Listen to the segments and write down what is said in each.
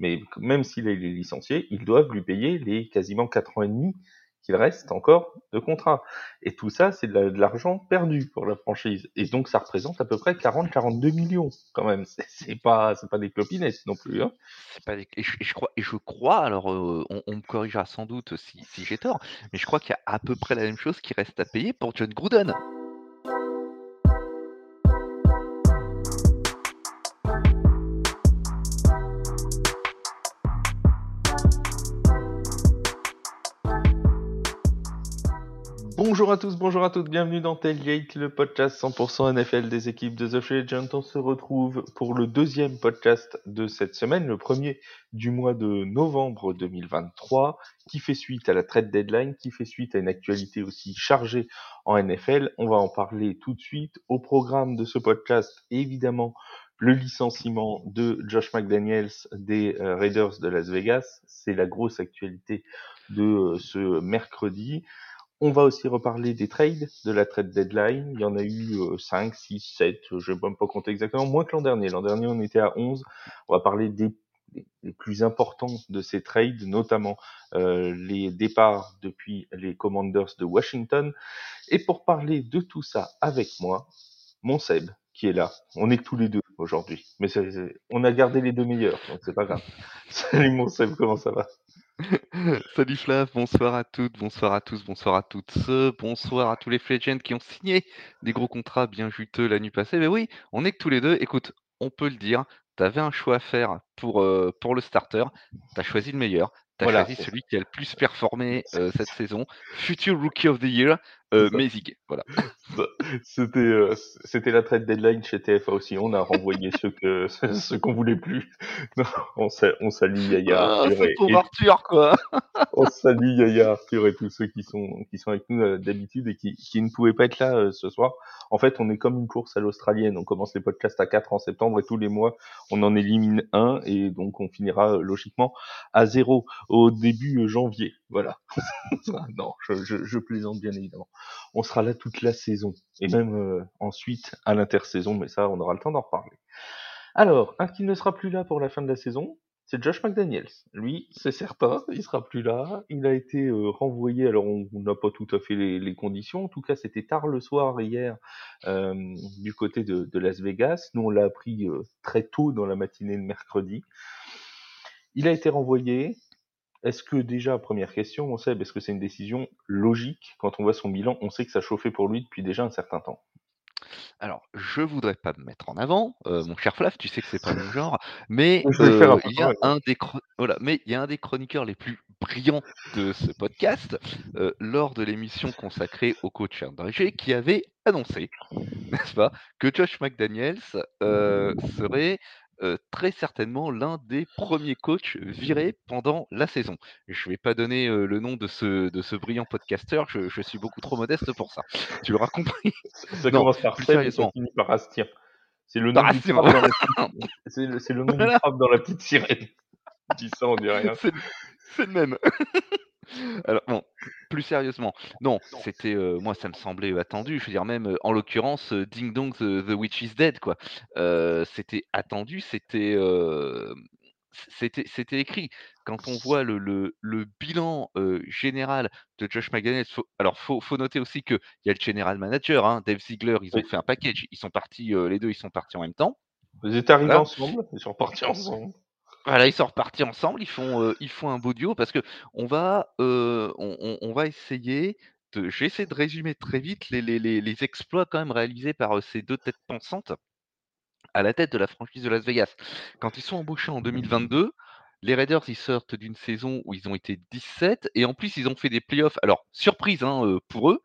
Mais même s'il est licencié, ils doivent lui payer les quasiment 4 ans et demi qu'il reste encore de contrat. Et tout ça, c'est de l'argent perdu pour la franchise. Et donc, ça représente à peu près 40-42 millions, quand même. C'est pas, pas des clopinettes non plus. Hein. Et, je, crois, alors euh, on, me corrigera sans doute si j'ai tort, mais je crois qu'il y a à peu près la même chose qui reste à payer pour John Gruden. Bonjour à tous, bonjour à toutes, bienvenue dans Tailgate, le podcast 100% NFL des équipes de The Free Agent. On se retrouve pour le deuxième podcast de cette semaine, le premier du mois de novembre 2023, qui fait suite à la trade deadline, qui fait suite à une actualité aussi chargée en NFL. On va en parler tout de suite. Au programme de ce podcast, évidemment, le licenciement de Josh McDaniels des euh, Raiders de Las Vegas. C'est la grosse actualité de euh, ce mercredi. On va aussi reparler des trades de la trade deadline. Il y en a eu 5, 6, 7, je ne vais même pas compter exactement, moins que l'an dernier. L'an dernier, on était à 11. On va parler des, plus importants de ces trades, notamment euh, les départs depuis les Commanders de Washington. Et pour parler de tout ça avec moi, mon Seb, qui est là. On est tous les deux aujourd'hui. Mais on a gardé les deux meilleurs, donc c'est pas grave. Salut mon Seb, comment ça va? Salut Flav, bonsoir à toutes, bonsoir à tous, bonsoir à toutes, bonsoir à tous les free qui ont signé des gros contrats bien juteux la nuit passée. Mais oui, on est que tous les deux. Écoute, on peut le dire, tu avais un choix à faire pour, euh, pour le starter, tu as choisi le meilleur, tu as choisi celui qui a le plus performé euh, cette saison, Future Rookie of the Year, euh, Voilà. C'était euh, c'était la trade deadline chez TFA aussi. On a renvoyé ceux que ceux qu'on voulait plus. on, on salue Yaya ah, et, Arthur quoi. on salue Yaya Arthur et tous ceux qui sont qui sont avec nous d'habitude et qui, qui ne pouvaient pas être là ce soir. En fait, on est comme une course à l'australienne. On commence les podcasts à 4 en septembre et tous les mois, on en élimine un et donc on finira logiquement à zéro au début janvier. Voilà. non, je, je, je, plaisante bien évidemment. On sera là toute la saison et même euh, ensuite à l'intersaison, mais ça, on aura le temps d'en reparler. Alors, un qui ne sera plus là pour la fin de la saison, c'est Josh McDaniels. Lui, c'est certain, il sera plus là. Il a été euh, renvoyé. Alors, on n'a pas tout à fait les, conditions. En tout cas, c'était tard le soir hier euh, du côté de, Las Vegas. Nous, on l'a appris très tôt dans la matinée de mercredi. Il a été renvoyé. Est-ce que déjà, première question, on sait, est-ce que c'est une décision logique? Quand on voit son bilan, on sait que ça chauffait pour lui depuis déjà un certain temps. Alors, je voudrais pas me mettre en avant, euh, mon cher Flav, tu sais que c'est pas mon genre, mais euh, il y a un des voilà, mais il y a un des chroniqueurs les plus brillants de ce podcast euh, lors de l'émission consacrée au coach André qui avait annoncé, n'est-ce pas, que Josh McDaniels serait très certainement l'un des premiers coachs virés pendant la saison. Je ne vais pas donner le nom de ce, de ce brillant podcasteur, je, suis beaucoup trop modeste pour ça. Tu l'auras compris. Ça commence par plus sérieusement. par Astien. C'est le nom du crabe dans, la petite... c'est le nom du dans la petite sirène. Dis ça, on dit rien. C'est le même. Alors bon, plus sérieusement, non, c'était moi ça me semblait attendu. Je veux dire même en l'occurrence Ding Dong the, Witch is Dead quoi. c'était attendu, c'était c'était c'était écrit. Quand on voit le, le, le bilan général de Josh McDaniels, alors faut, faut noter aussi qu'il y a le general manager, hein, Dave Ziegler, ils ont fait un package, ils sont partis, les deux ils sont partis en même temps. Vous êtes arrivés ensemble, ils sont partis ensemble. Ils sont repartis ensemble, ils font, euh, ils font un beau duo parce que on va, euh, on, va essayer de. Je vais essayer de résumer très vite les, les, les, les exploits quand même réalisés par euh, ces deux têtes pensantes à la tête de la franchise de Las Vegas. Quand ils sont embauchés en 2022, les Raiders ils sortent d'une saison où ils ont été 17 et en plus ils ont fait des playoffs. Alors surprise hein, pour eux,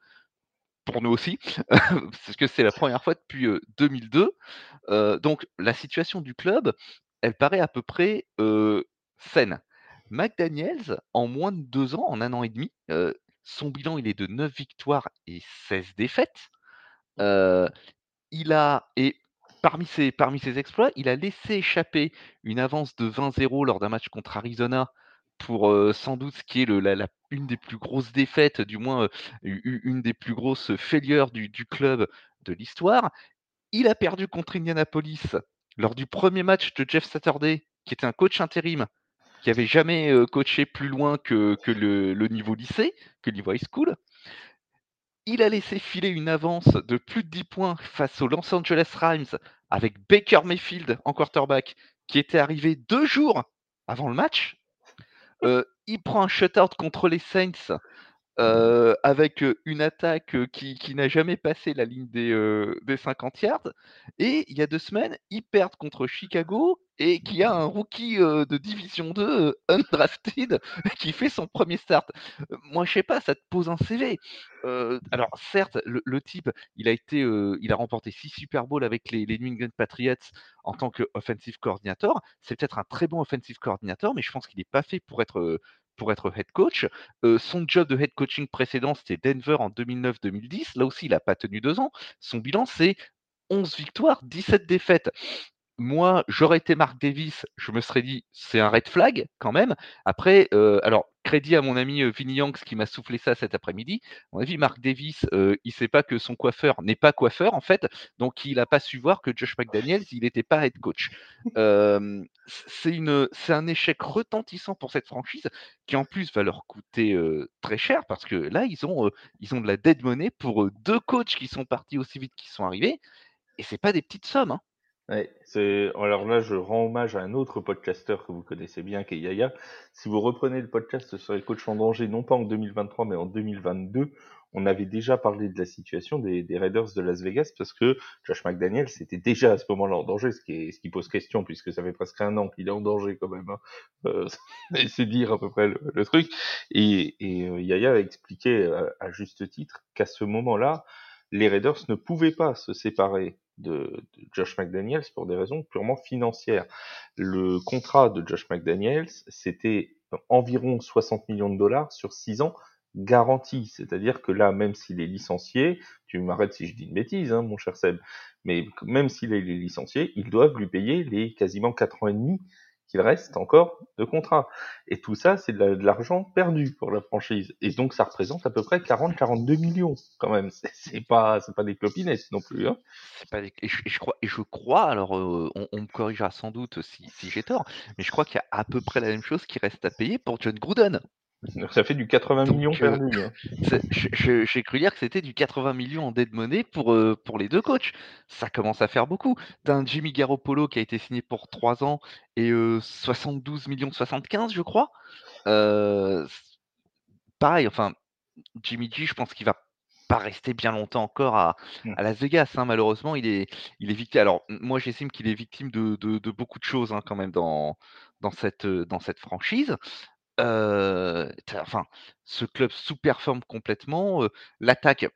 pour nous aussi, parce que c'est la première fois depuis 2002. donc la situation du club, elle paraît à peu près saine. McDaniels, en moins de deux ans, en un an et demi, son bilan il est de 9 victoires et 16 défaites. il a, et parmi ses, parmi ses exploits, il a laissé échapper une avance de 20-0 lors d'un match contre Arizona pour sans doute ce qui est le, la, une des plus grosses défaites, du moins une des plus grosses failures du, du club de l'histoire. Il a perdu contre Indianapolis lors du premier match de Jeff Saturday, qui était un coach intérim, qui avait jamais coaché plus loin que, le, niveau lycée, que le niveau high school. Il a laissé filer une avance de plus de 10 points face aux Los Angeles Rams avec Baker Mayfield en quarterback qui était arrivé deux jours avant le match. Il prend un shutout contre les Saints euh, avec une attaque qui, n'a jamais passé la ligne des, des 50 yards. Et il y a deux semaines, ils perdent contre Chicago et qui a un rookie de Division 2 undrafted qui fait son premier start. moi, je sais pas, ça te pose un CV. alors, certes, le, type, il a été, il a remporté six Super Bowls avec les, les New England Patriots en tant que offensive coordinator. C'est peut-être un très bon offensive coordinator, mais je pense qu'il n'est pas fait pour être pour être head coach. son job de head coaching précédent, c'était Denver en 2009-2010. Là aussi, il n'a pas tenu deux ans. Son bilan, c'est 11 victoires, 17 défaites moi, j'aurais été Mark Davis, je me serais dit, c'est un red flag quand même. Après, euh, alors, crédit à mon ami euh, Vinny Yanks qui m'a soufflé ça cet après-midi. À mon avis, Mark Davis, euh, il sait pas que son coiffeur n'est pas coiffeur, en fait. Donc, il n'a pas su voir que Josh McDaniels, il n'était pas head coach. c'est un échec retentissant pour cette franchise qui, en plus, va leur coûter très cher parce que là, ils ont, de la dead money pour deux coachs qui sont partis aussi vite qu'ils sont arrivés. Et c'est pas des petites sommes. Hein. Ouais, c'est alors là je rends hommage à un autre podcasteur que vous connaissez bien qui est Yaya. Si vous reprenez le podcast sur les coachs en danger, non pas en 2023 mais en 2022, on avait déjà parlé de la situation des, des Raiders de Las Vegas parce que Josh McDaniel c'était déjà à ce moment-là en danger, ce qui, est, ce qui pose question puisque ça fait presque un an qu'il est en danger quand même. Hein. Euh, c'est dire à peu près le, truc. Et, et euh, Yaya a expliqué à, à juste titre qu'à ce moment-là, les Raiders ne pouvaient pas se séparer de, Josh McDaniels pour des raisons purement financières. Le contrat de Josh McDaniels, c'était environ 60 millions de dollars sur 6 ans garantis. C'est-à-dire que là, même s'il est licencié, tu m'arrêtes si je dis une bêtise, hein, mon cher Seb, mais même s'il est licencié, ils doivent lui payer les quasiment 4 ans et demi qu'il reste encore de contrat. Et tout ça, c'est de l'argent perdu pour la franchise. Et donc, ça représente à peu près 40-42 millions, quand même. C'est pas, c'est pas des clopinettes non plus. Hein. Et, je, crois, alors euh, on, me corrigera sans doute si j'ai tort, mais je crois qu'il y a à peu près la même chose qui reste à payer pour John Gruden. Ça fait du 80 millions euh, perdu. Hein. J'ai cru dire que c'était du 80 millions en dead money pour, euh, pour les deux coachs. Ça commence à faire beaucoup. T'as un Jimmy Garoppolo qui a été signé pour 3 ans et 72 euh, millions 75, je crois. pareil, enfin, Jimmy G, je pense qu'il va pas rester bien longtemps encore à, mmh. à Las Vegas. Hein, malheureusement, il est, il est victime. Alors, moi, j'estime qu'il est victime de, de, de, beaucoup de choses hein, quand même dans, dans, cette, dans cette franchise enfin, ce club sous-performe complètement. L'attaque,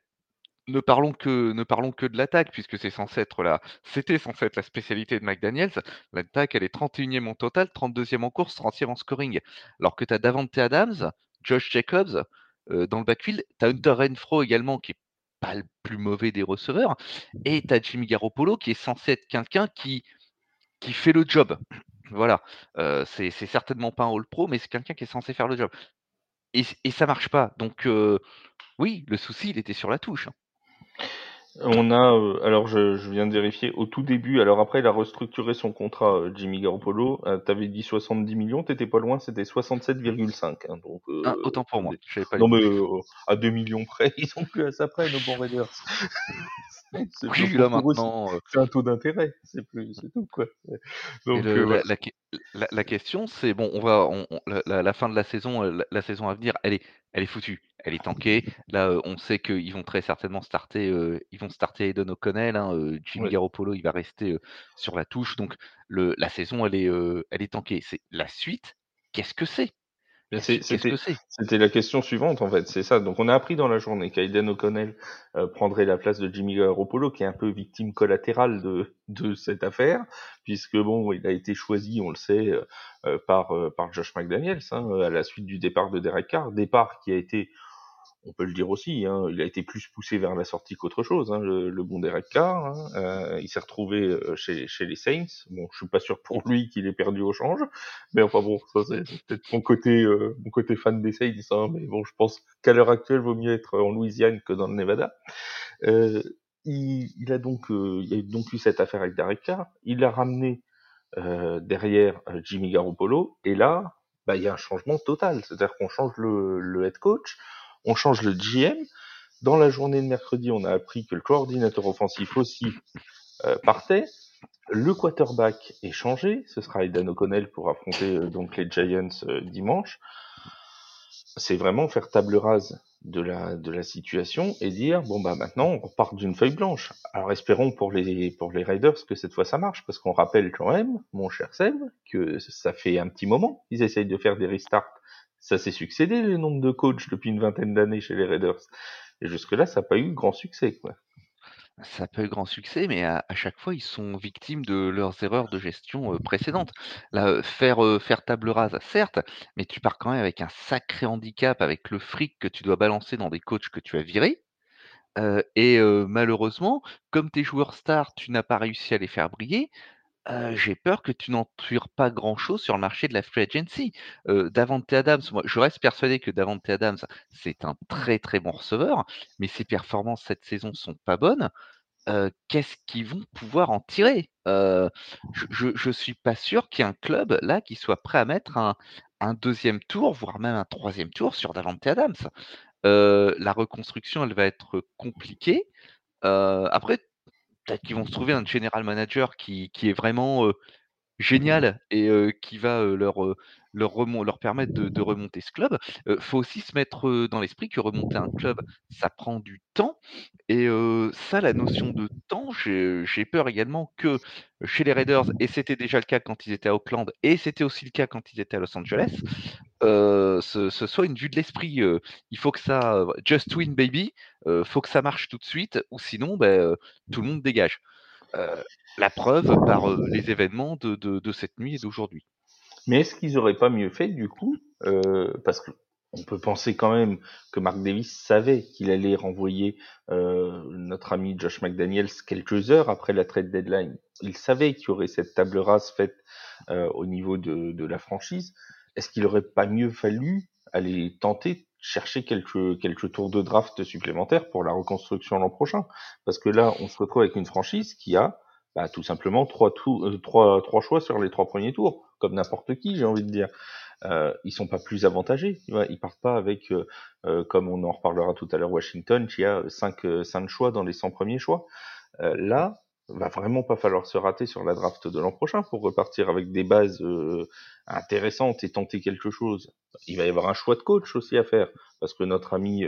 ne parlons que, ne parlons que de l'attaque, puisque c'est censé être la, c'était censé être la spécialité de McDaniels. L'attaque, elle est 31e en total, 32e en course, 30e en scoring. Alors que tu as Davante Adams, Josh Jacobs dans le backfield, tu as Hunter Renfro également, qui est pas le plus mauvais des receveurs, et tu as Jimmy Garoppolo, qui est censé être quelqu'un qui, qui fait le job. Voilà, c'est certainement pas un All Pro, mais c'est quelqu'un qui est censé faire le job. Et, et ça marche pas. Donc oui, le souci, il était sur la touche. Hein. On a, euh, alors je, je, viens de vérifier, au tout début, alors après il a restructuré son contrat, Jimmy Garoppolo, t'avais dit 70 millions, t'étais pas loin, c'était 67,5. Hein, donc, ah, autant pour moi, pas Non mais à 2 millions près, ils sont plus à ça près, nos bons Raiders. oui, là maintenant... C'est un taux d'intérêt, c'est plus, c'est tout quoi. Donc, la, la, la, question c'est, bon, on va, on, la, la, fin de la saison, la, saison à venir, elle est, elle est foutue elle est tankée. Là, on sait qu'ils vont très certainement starter, ils vont starter Eden O'Connell. Hein, Jimmy Garoppolo, il va rester sur la touche. Donc, le, la saison, elle est, elle est tankée. C'est la suite. Qu'est-ce que c'est? C'était la question suivante en fait, c'est ça. Donc on a appris dans la journée qu'Aiden O'Connell prendrait la place de Jimmy Garoppolo, qui est un peu victime collatérale de, de cette affaire, puisque bon, il a été choisi, on le sait, par par Josh McDaniels hein, à la suite du départ de Derek Carr, départ qui a été on peut le dire aussi, hein, il a été plus poussé vers la sortie qu'autre chose, hein, le, le, bon Derek Carr. Hein, euh, il s'est retrouvé euh, chez, chez, les Saints. Bon, je suis pas sûr pour lui qu'il ait perdu au change, mais enfin bon, ça c'est peut-être mon côté, euh, mon côté fan des Saints. Hein, mais bon, je pense qu'à l'heure actuelle, vaut mieux être en Louisiane que dans le Nevada. Euh, il, il, a donc, euh, il a donc eu cette affaire avec Derek Carr. Il a ramené derrière Jimmy Garoppolo, et là, bah, il y a un changement total. C'est-à-dire qu'on change le, le head coach, on change le GM. Dans la journée de mercredi, on a appris que le coordinateur offensif aussi euh, partait. Le quarterback est changé. Ce sera Aidan O'Connell pour affronter euh, donc les Giants euh, dimanche. C'est vraiment faire table rase de la, situation et dire bon bah maintenant on repart d'une feuille blanche. Alors espérons pour les pour les Raiders que cette fois ça marche parce qu'on rappelle quand même, mon cher Seb, que ça fait un petit moment qu'ils essayent de faire des restarts. Ça s'est succédé le nombre de coachs depuis une vingtaine d'années chez les Raiders. Et jusque-là, ça n'a pas eu grand succès. Quoi. Ça n'a pas eu grand succès, mais à, chaque fois, ils sont victimes de leurs erreurs de gestion euh, précédentes. Euh, faire, euh, faire table rase, certes, mais tu pars quand même avec un sacré handicap, avec le fric que tu dois balancer dans des coachs que tu as virés. Et malheureusement, comme tes joueurs stars, tu n'as pas réussi à les faire briller. J'ai peur que tu n'en tires pas grand-chose sur le marché de la free agency. Davante Adams, moi, je reste persuadé que Davante Adams, c'est un très très bon receveur, mais ses performances cette saison sont pas bonnes qu'est-ce qu'ils vont pouvoir en tirer? Je je suis pas sûr qu'il y ait un club là qui soit prêt à mettre un un 2 tour, voire même un troisième tour sur Davante Adams. La reconstruction, elle va être compliquée. Après, peut-être qu'ils vont se trouver un general manager qui qui est vraiment, heu, génial et qui va, leur, leur permettre de remonter ce club. Heu, faut aussi se mettre, dans l'esprit que remonter un club, ça prend du temps et ça, la notion de temps, j'ai peur également que chez les Raiders et c'était déjà le cas quand ils étaient à Auckland et c'était aussi le cas quand ils étaient à Los Angeles, ce soit une vue de l'esprit, il faut que ça, just win baby, heu, faut que ça marche tout de suite ou sinon, heu, tout le monde dégage. La preuve par, les événements de cette nuit et d'aujourd'hui. Mais est-ce qu'ils auraient pas mieux fait du coup euh, Parce que on peut penser quand même que Mark Davis savait qu'il allait renvoyer euh, notre ami Josh McDaniels quelques heures après la trade deadline. Il savait qu'il y aurait cette table rase faite euh, au niveau de, de la franchise. Est-ce qu'il aurait pas mieux fallu aller tenter chercher quelques quelques tours de draft supplémentaires pour la reconstruction l'an prochain? Parce que là, on se retrouve avec une franchise qui a bah, tout simplement trois, tours, euh, trois, trois choix sur les trois premiers tours, comme n'importe qui, j'ai envie de dire. Euh, ils sont pas plus avantagés, tu vois, ils partent pas avec, euh, euh comme on en reparlera tout à l'heure, Washington, qui a cinq, euh, cinq choix dans les 100 premiers choix. Euh, là, va vraiment pas falloir se rater sur la draft de l'an prochain pour repartir avec des bases intéressantes et tenter quelque chose. Il va y avoir un choix de coach aussi à faire parce que notre ami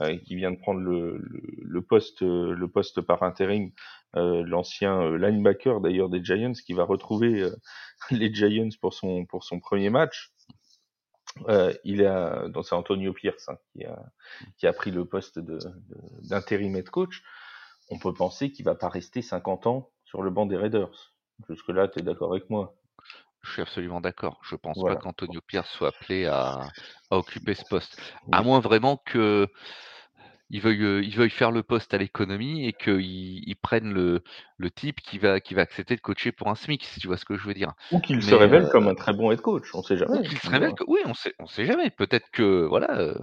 euh, euh, qui vient de prendre le, le, le poste, euh, le poste par intérim, euh, l'ancien euh, linebacker d'ailleurs des Giants, qui va retrouver euh, les Giants pour son pour son premier match. Il a, donc c'est Antonio Pierce hein, qui, a, qui a pris le poste de, d'intérim head coach. On peut penser qu'il va pas rester 50 ans sur le banc des Raiders. Jusque là, tu es d'accord avec moi Je suis absolument d'accord. Je pense pas qu'Antonio Pierce soit appelé à, à occuper ce poste. À moins vraiment que ils veuillent, ils veuillent faire le poste à l'économie et qu'ils ils prennent le, le type qui va, qui va accepter de coacher pour un SMIC, si tu vois ce que je veux dire. Ou qu'il se révèle euh, comme un très bon head coach, on sait ou jamais. qu'il se révèle que oui, on sait, on sait jamais. Peut-être que voilà,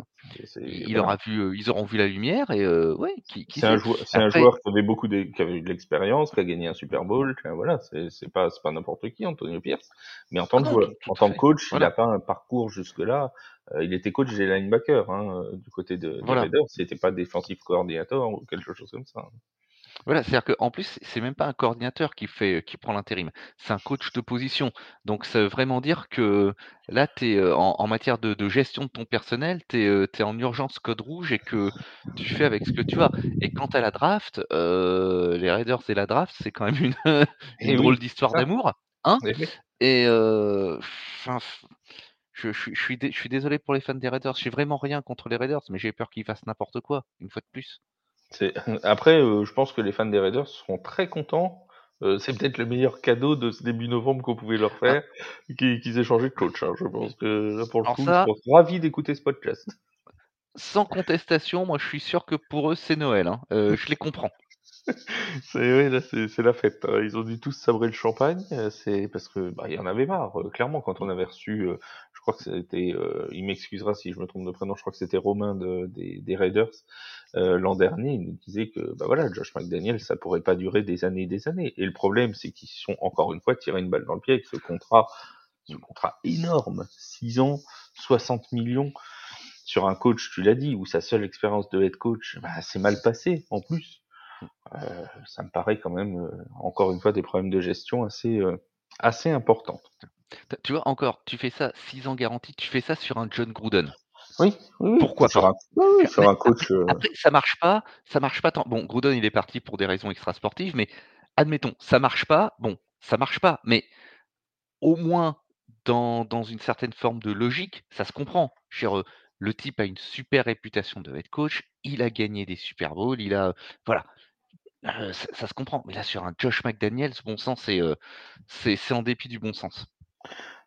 il aura vu, ils auront vu la lumière et euh, ouais, qui, qui C'est un sait. joueur, un qui avait beaucoup de, qui avait eu de l'expérience, qui a gagné un Super Bowl. voilà, c'est pas, pas n'importe qui, Antonio Pierce. Mais en tant ah que non, joueur, en tant que coach, il Voilà, a pas un parcours jusque là. Il était coach des linebackers hein, euh, du côté de, des voilà. Raiders. C'était pas défensif coordinator ou quelque chose comme ça. Voilà, c'est-à-dire qu'en plus, c'est même pas un coordinateur qui fait, qui prend l'intérim, c'est un coach de position. Donc ça veut vraiment dire que là, es, en en matière de de gestion de ton personnel, tu es, en urgence code rouge et que tu fais avec ce que tu as. Et quant à la draft, les Raiders et la draft, c'est quand même une une Et drôle oui, d'histoire d'amour, hein? Eh. Et je je suis je suis dé je suis désolé pour les fans des Raiders, j'ai vraiment rien contre les Raiders, mais j'ai peur qu'ils fassent n'importe quoi, une fois de plus. C'est- Après, euh, je pense que les fans des Raiders seront très contents. Euh, c'est peut-être le meilleur cadeau de ce début novembre qu'on pouvait leur Ah, faire, qu'ils qu'ils aient changé de coach. hein. Je pense que là, pour le alors coup, seront ravis d'écouter ce podcast. Sans contestation, moi je suis sûr que pour eux c'est Noël, hein. Heu, je les comprends. C'est oui, c'est la fête. hein. Ils ont dû tous sabrer le champagne. euh, C'est parce que bah, il y en avait marre. euh, clairement, quand on avait reçu, euh, je crois que c'était, euh, il m'excusera si je me trompe de prénom. Je crois que c'était Romain de, des, Raiders euh, l'an dernier. Il nous disait que bah voilà, Josh McDaniel, ça pourrait pas durer des années et des années. Et le problème, c'est qu'ils sont encore une fois tiré une balle dans le pied avec ce contrat ce contrat énorme, 6 ans, 60 millions sur un coach, tu l'as dit, où sa seule expérience de head coach, bah, c'est mal passé en plus. Euh, ça me paraît quand même, euh, encore une fois, des problèmes de gestion assez, euh, assez importants. Tu vois, encore, tu fais ça 6 ans garantis, tu fais ça sur un John Gruden. Oui, oui, Pourquoi sur pas? un, oui, sur un coach. euh, Après, ça marche pas, ça marche pas tant. Bon, Gruden, il est parti pour des raisons extrasportives, mais admettons, ça marche pas. Bon, ça marche pas, mais au moins dans, dans une certaine forme de logique, ça se comprend. Euh, le type a une super réputation de head coach, il a gagné des Super Bowls, il a, voilà, euh, ça, ça se comprend. Mais là, sur un Josh McDaniels, bon sens, c'est euh, c'est c'est en dépit du bon sens.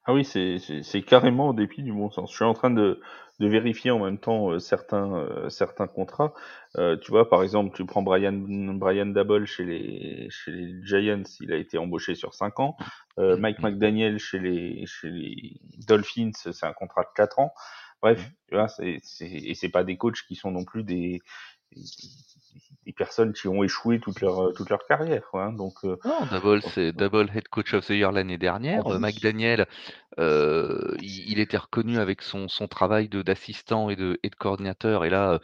Ah oui, c'est c'est- c'est carrément au dépit du bon sens. Je suis en train de, de vérifier en même temps euh, certains, certains contrats. Tu vois, par exemple, tu prends Brian, Brian chez les, chez les Giants, il a été embauché sur 5 ans. Euh, Mike Mhm. McDaniel chez les, chez les Dolphins, c'est un contrat de 4 ans. Bref, Mhm. tu vois, c'est, c'est, et c'est pas des coachs qui sont non plus des, des, personnes qui ont échoué toute leur, toute leur carrière. hein. donc, euh, Non, Double, c'est Double Head Coach of the Year l'année dernière. Euh, McDaniel, euh, il, il était reconnu avec son, son travail de d'assistant et de, et de coordinateur. Et là, euh,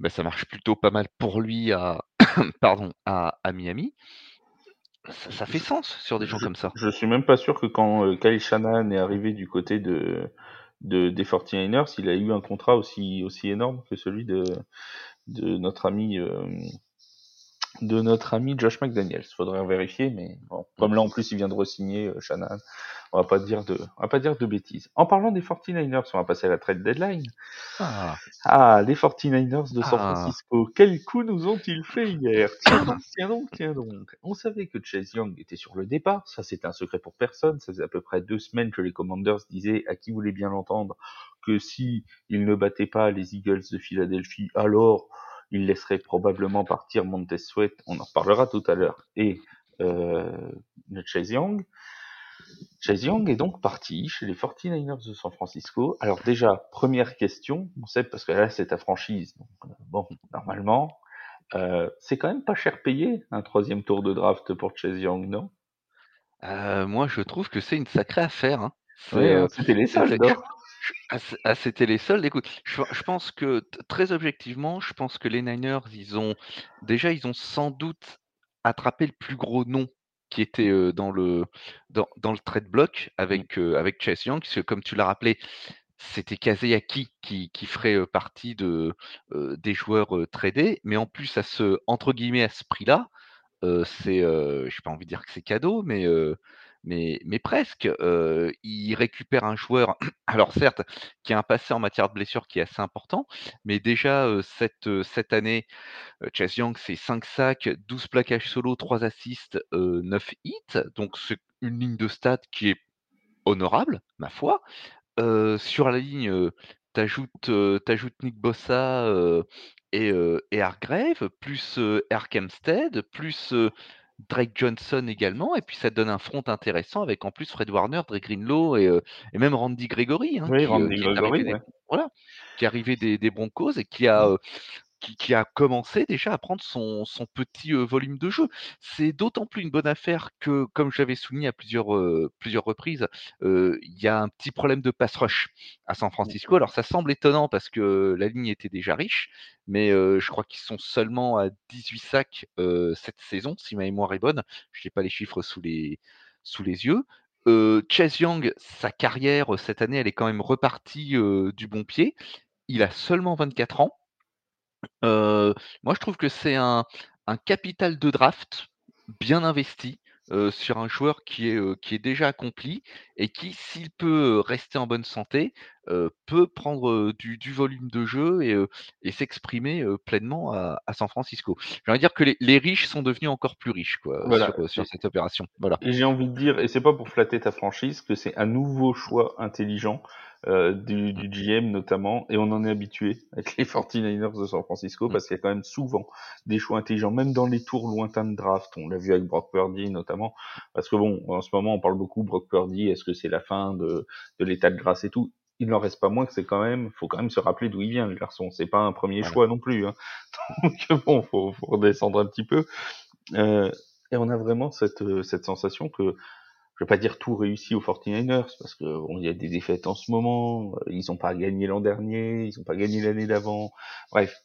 bah, ça marche plutôt pas mal pour lui à, pardon, à, à Miami. Ça, ça fait sens sur des gens je, comme ça. je suis même pas sûr que quand euh, Kyle Shanahan est arrivé du côté de, de des 49ers, il a eu un contrat aussi aussi énorme que celui de de notre ami euh, de notre ami Josh McDaniels. Faudrait vérifier, mais bon, comme là en plus il vient de re-signer euh, Shanahan, on va pas dire de on va pas dire de bêtises. En parlant des 49ers, on va passer à la trade deadline. Ah, Ah, les 49ers de San Ah. Francisco, quel coup nous ont-ils fait hier? Tiens donc, tiens donc, tiens donc. On savait que Chase Young était sur le départ, ça c'est un secret pour personne, ça faisait à peu près deux semaines que les Commanders disaient, à qui voulait bien l'entendre, que si ils ne battaient pas les Eagles de Philadelphie, alors ils laisseraient probablement partir Montez Sweat, on en reparlera tout à l'heure, et euh, Chase Young. Chase Young est donc parti chez les 49ers de San Francisco. Alors déjà, première question, on sait parce que là c'est ta franchise, donc euh, bon, normalement, euh, c'est quand même pas cher payé un troisième tour de draft pour Chase Young, non? Euh, moi, je trouve que c'est une sacrée affaire. hein. C'est Ouais, euh, c'était les c'est une ah, c'était les soldes. Écoute, je, je pense que t- très objectivement, je pense que les Niners, ils ont déjà, ils ont sans doute attrapé le plus gros nom qui était euh, dans le dans, dans le trade block avec euh, avec Chase Young, parce que comme tu l'as rappelé, c'était Kazeyaki qui qui ferait euh, partie de euh, des joueurs euh, tradés, mais en plus à ce entre guillemets à ce prix-là, euh, c'est euh, j'ai pas envie de dire que c'est cadeau, mais euh, mais, presque. il récupère un joueur, alors certes, qui a un passé en matière de blessure qui est assez important, mais déjà cette, cette année, Chase Young, c'est 5 sacs, 12 plaquages solo, 3 assists, euh, 9 hits. Donc c'est une ligne de stats qui est honorable, ma foi. Sur la ligne, heu, tu ajoutes, Nick Bossa, et et Hargrave, plus, Armstead, plus, Drake Johnson également et puis ça donne un front intéressant avec en plus Fred Warner, Dre Greenlaw et heu et même Randy Gregory, hein, Oui, qui, heu, Randy qui est des voilà, qui est arrivé des des Broncos et qui a, heu, qui qui a commencé déjà à prendre son son petit, volume de jeu. C'est d'autant plus une bonne affaire que, comme je l'avais souligné à plusieurs, reprises, il y a un petit problème de pass rush à San Francisco. Alors ça semble étonnant parce que la ligne était déjà riche, mais je crois qu'ils sont seulement à 18 sacs, cette saison, si ma mémoire est bonne. Je n'ai pas les chiffres sous les sous les yeux. Chase Young, sa carrière, cette année, elle est quand même repartie, du bon pied. Il a seulement 24 ans. Moi, je trouve que c'est un un capital de draft bien investi, sur un joueur qui est, qui est déjà accompli et qui, s'il peut, rester en bonne santé, peut prendre, du du volume de jeu et s'exprimer, pleinement à à San Francisco. J'ai envie de dire que les les riches sont devenus encore plus riches, quoi, Voilà. sur, cette opération. Voilà. et j'ai envie de dire, et c'est pas pour flatter ta franchise, que c'est un nouveau choix intelligent euh, du, du GM notamment, et on en est habitué avec les 49ers de San Francisco, Mmh. parce qu'il y a quand même souvent des choix intelligents, même dans les tours lointains de draft. On l'a vu avec Brock Purdy notamment, parce que bon, en ce moment on parle beaucoup Brock Purdy, est-ce que c'est la fin de, de l'état de grâce et tout? Il n'en reste pas moins que c'est quand même, faut quand même se rappeler d'où il vient, le garçon. C'est pas un premier Voilà. choix non plus. Hein. Donc bon, faut, faut redescendre un petit peu. Euh, et on a vraiment cette, euh, cette sensation que je vais pas dire tout réussi aux 49ers parce que il y a des défaites en ce moment, euh, ils ont pas gagné l'an dernier, ils ont pas gagné l'année d'avant. Bref,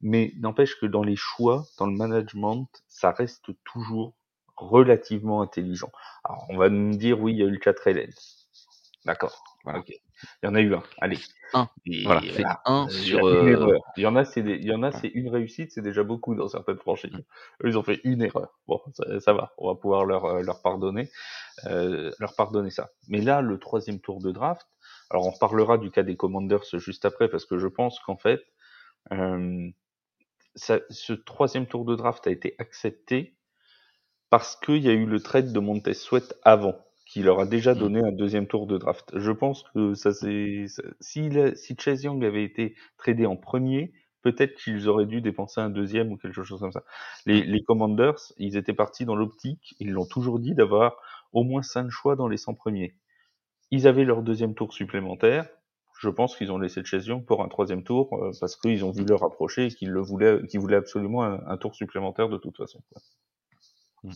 mais n'empêche que dans les choix, dans le management, ça reste toujours relativement intelligent. Alors, on va nous dire oui, il y a eu le chat D'accord. Voilà. Il y en a eu un. Allez. Un. voilà. Un sur. Une euh, erreur. Il y en a, c'est il y en a, c'est une réussite, c'est déjà beaucoup dans certaines franchises. Eux, ils ont fait une erreur. Bon, ça, ça va. On va pouvoir leur euh, leur pardonner, euh, leur pardonner ça. Mais là, le troisième tour de draft. Alors, on reparlera du cas des Commanders juste après, parce que je pense qu'en fait, euh, ça, ce troisième tour de draft a été accepté parce qu'il y a eu le trade de Montez Sweat avant qui leur a déjà mmh. donné un deuxième tour de draft. Je pense que ça c'est si, si Chase Young avait été tradé en premier, peut-être qu'ils auraient dû dépenser un deuxième ou quelque chose comme ça. Les, mmh. les Commanders, ils étaient partis dans l'optique, ils l'ont toujours dit, d'avoir au moins cinq choix dans les 100 premiers. Ils avaient leur deuxième tour supplémentaire. Je pense qu'ils ont laissé Chase Young pour un troisième tour euh, parce qu'ils ont vu leur approcher et qu'ils le voulaient, qu'ils voulaient absolument un, tour supplémentaire de toute façon. Mmh.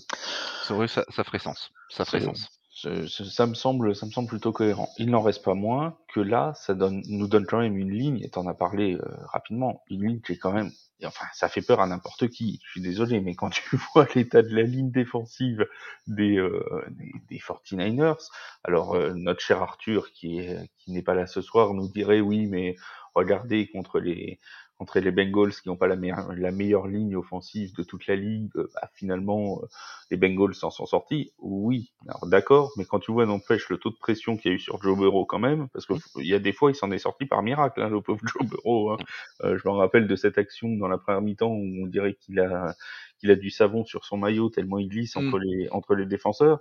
C'est vrai, ça, ça ferait sens. Ça ferait sens ça me semble, ça me semble plutôt cohérent. Il n'en reste pas moins que là, ça donne, nous donne quand même une ligne, et t'en as parlé euh, rapidement, une ligne qui est quand même, enfin, ça fait peur à n'importe qui. Je suis désolé, mais quand tu vois l'état de la ligne défensive des, euh, des, 49ers, alors euh, notre cher Arthur, qui qui n'est pas là ce soir, nous dirait oui, mais regardez contre les contre les Bengals qui n'ont pas la meilleure, la meilleure ligne offensive de toute la ligue, euh, bah, finalement, euh, les Bengals s'en sont sortis. Oui, alors d'accord, mais quand tu vois n'empêche le taux de pression qu'il y a eu sur Joe Burrow quand même, parce qu'il y a des fois il s'en est sorti par miracle, hein, le pauvre Joe Burrow. Hein. Euh, je me rappelle de cette action dans la première mi-temps où on dirait qu'il a qu'il a du savon sur son maillot tellement il glisse entre mm. les entre les défenseurs.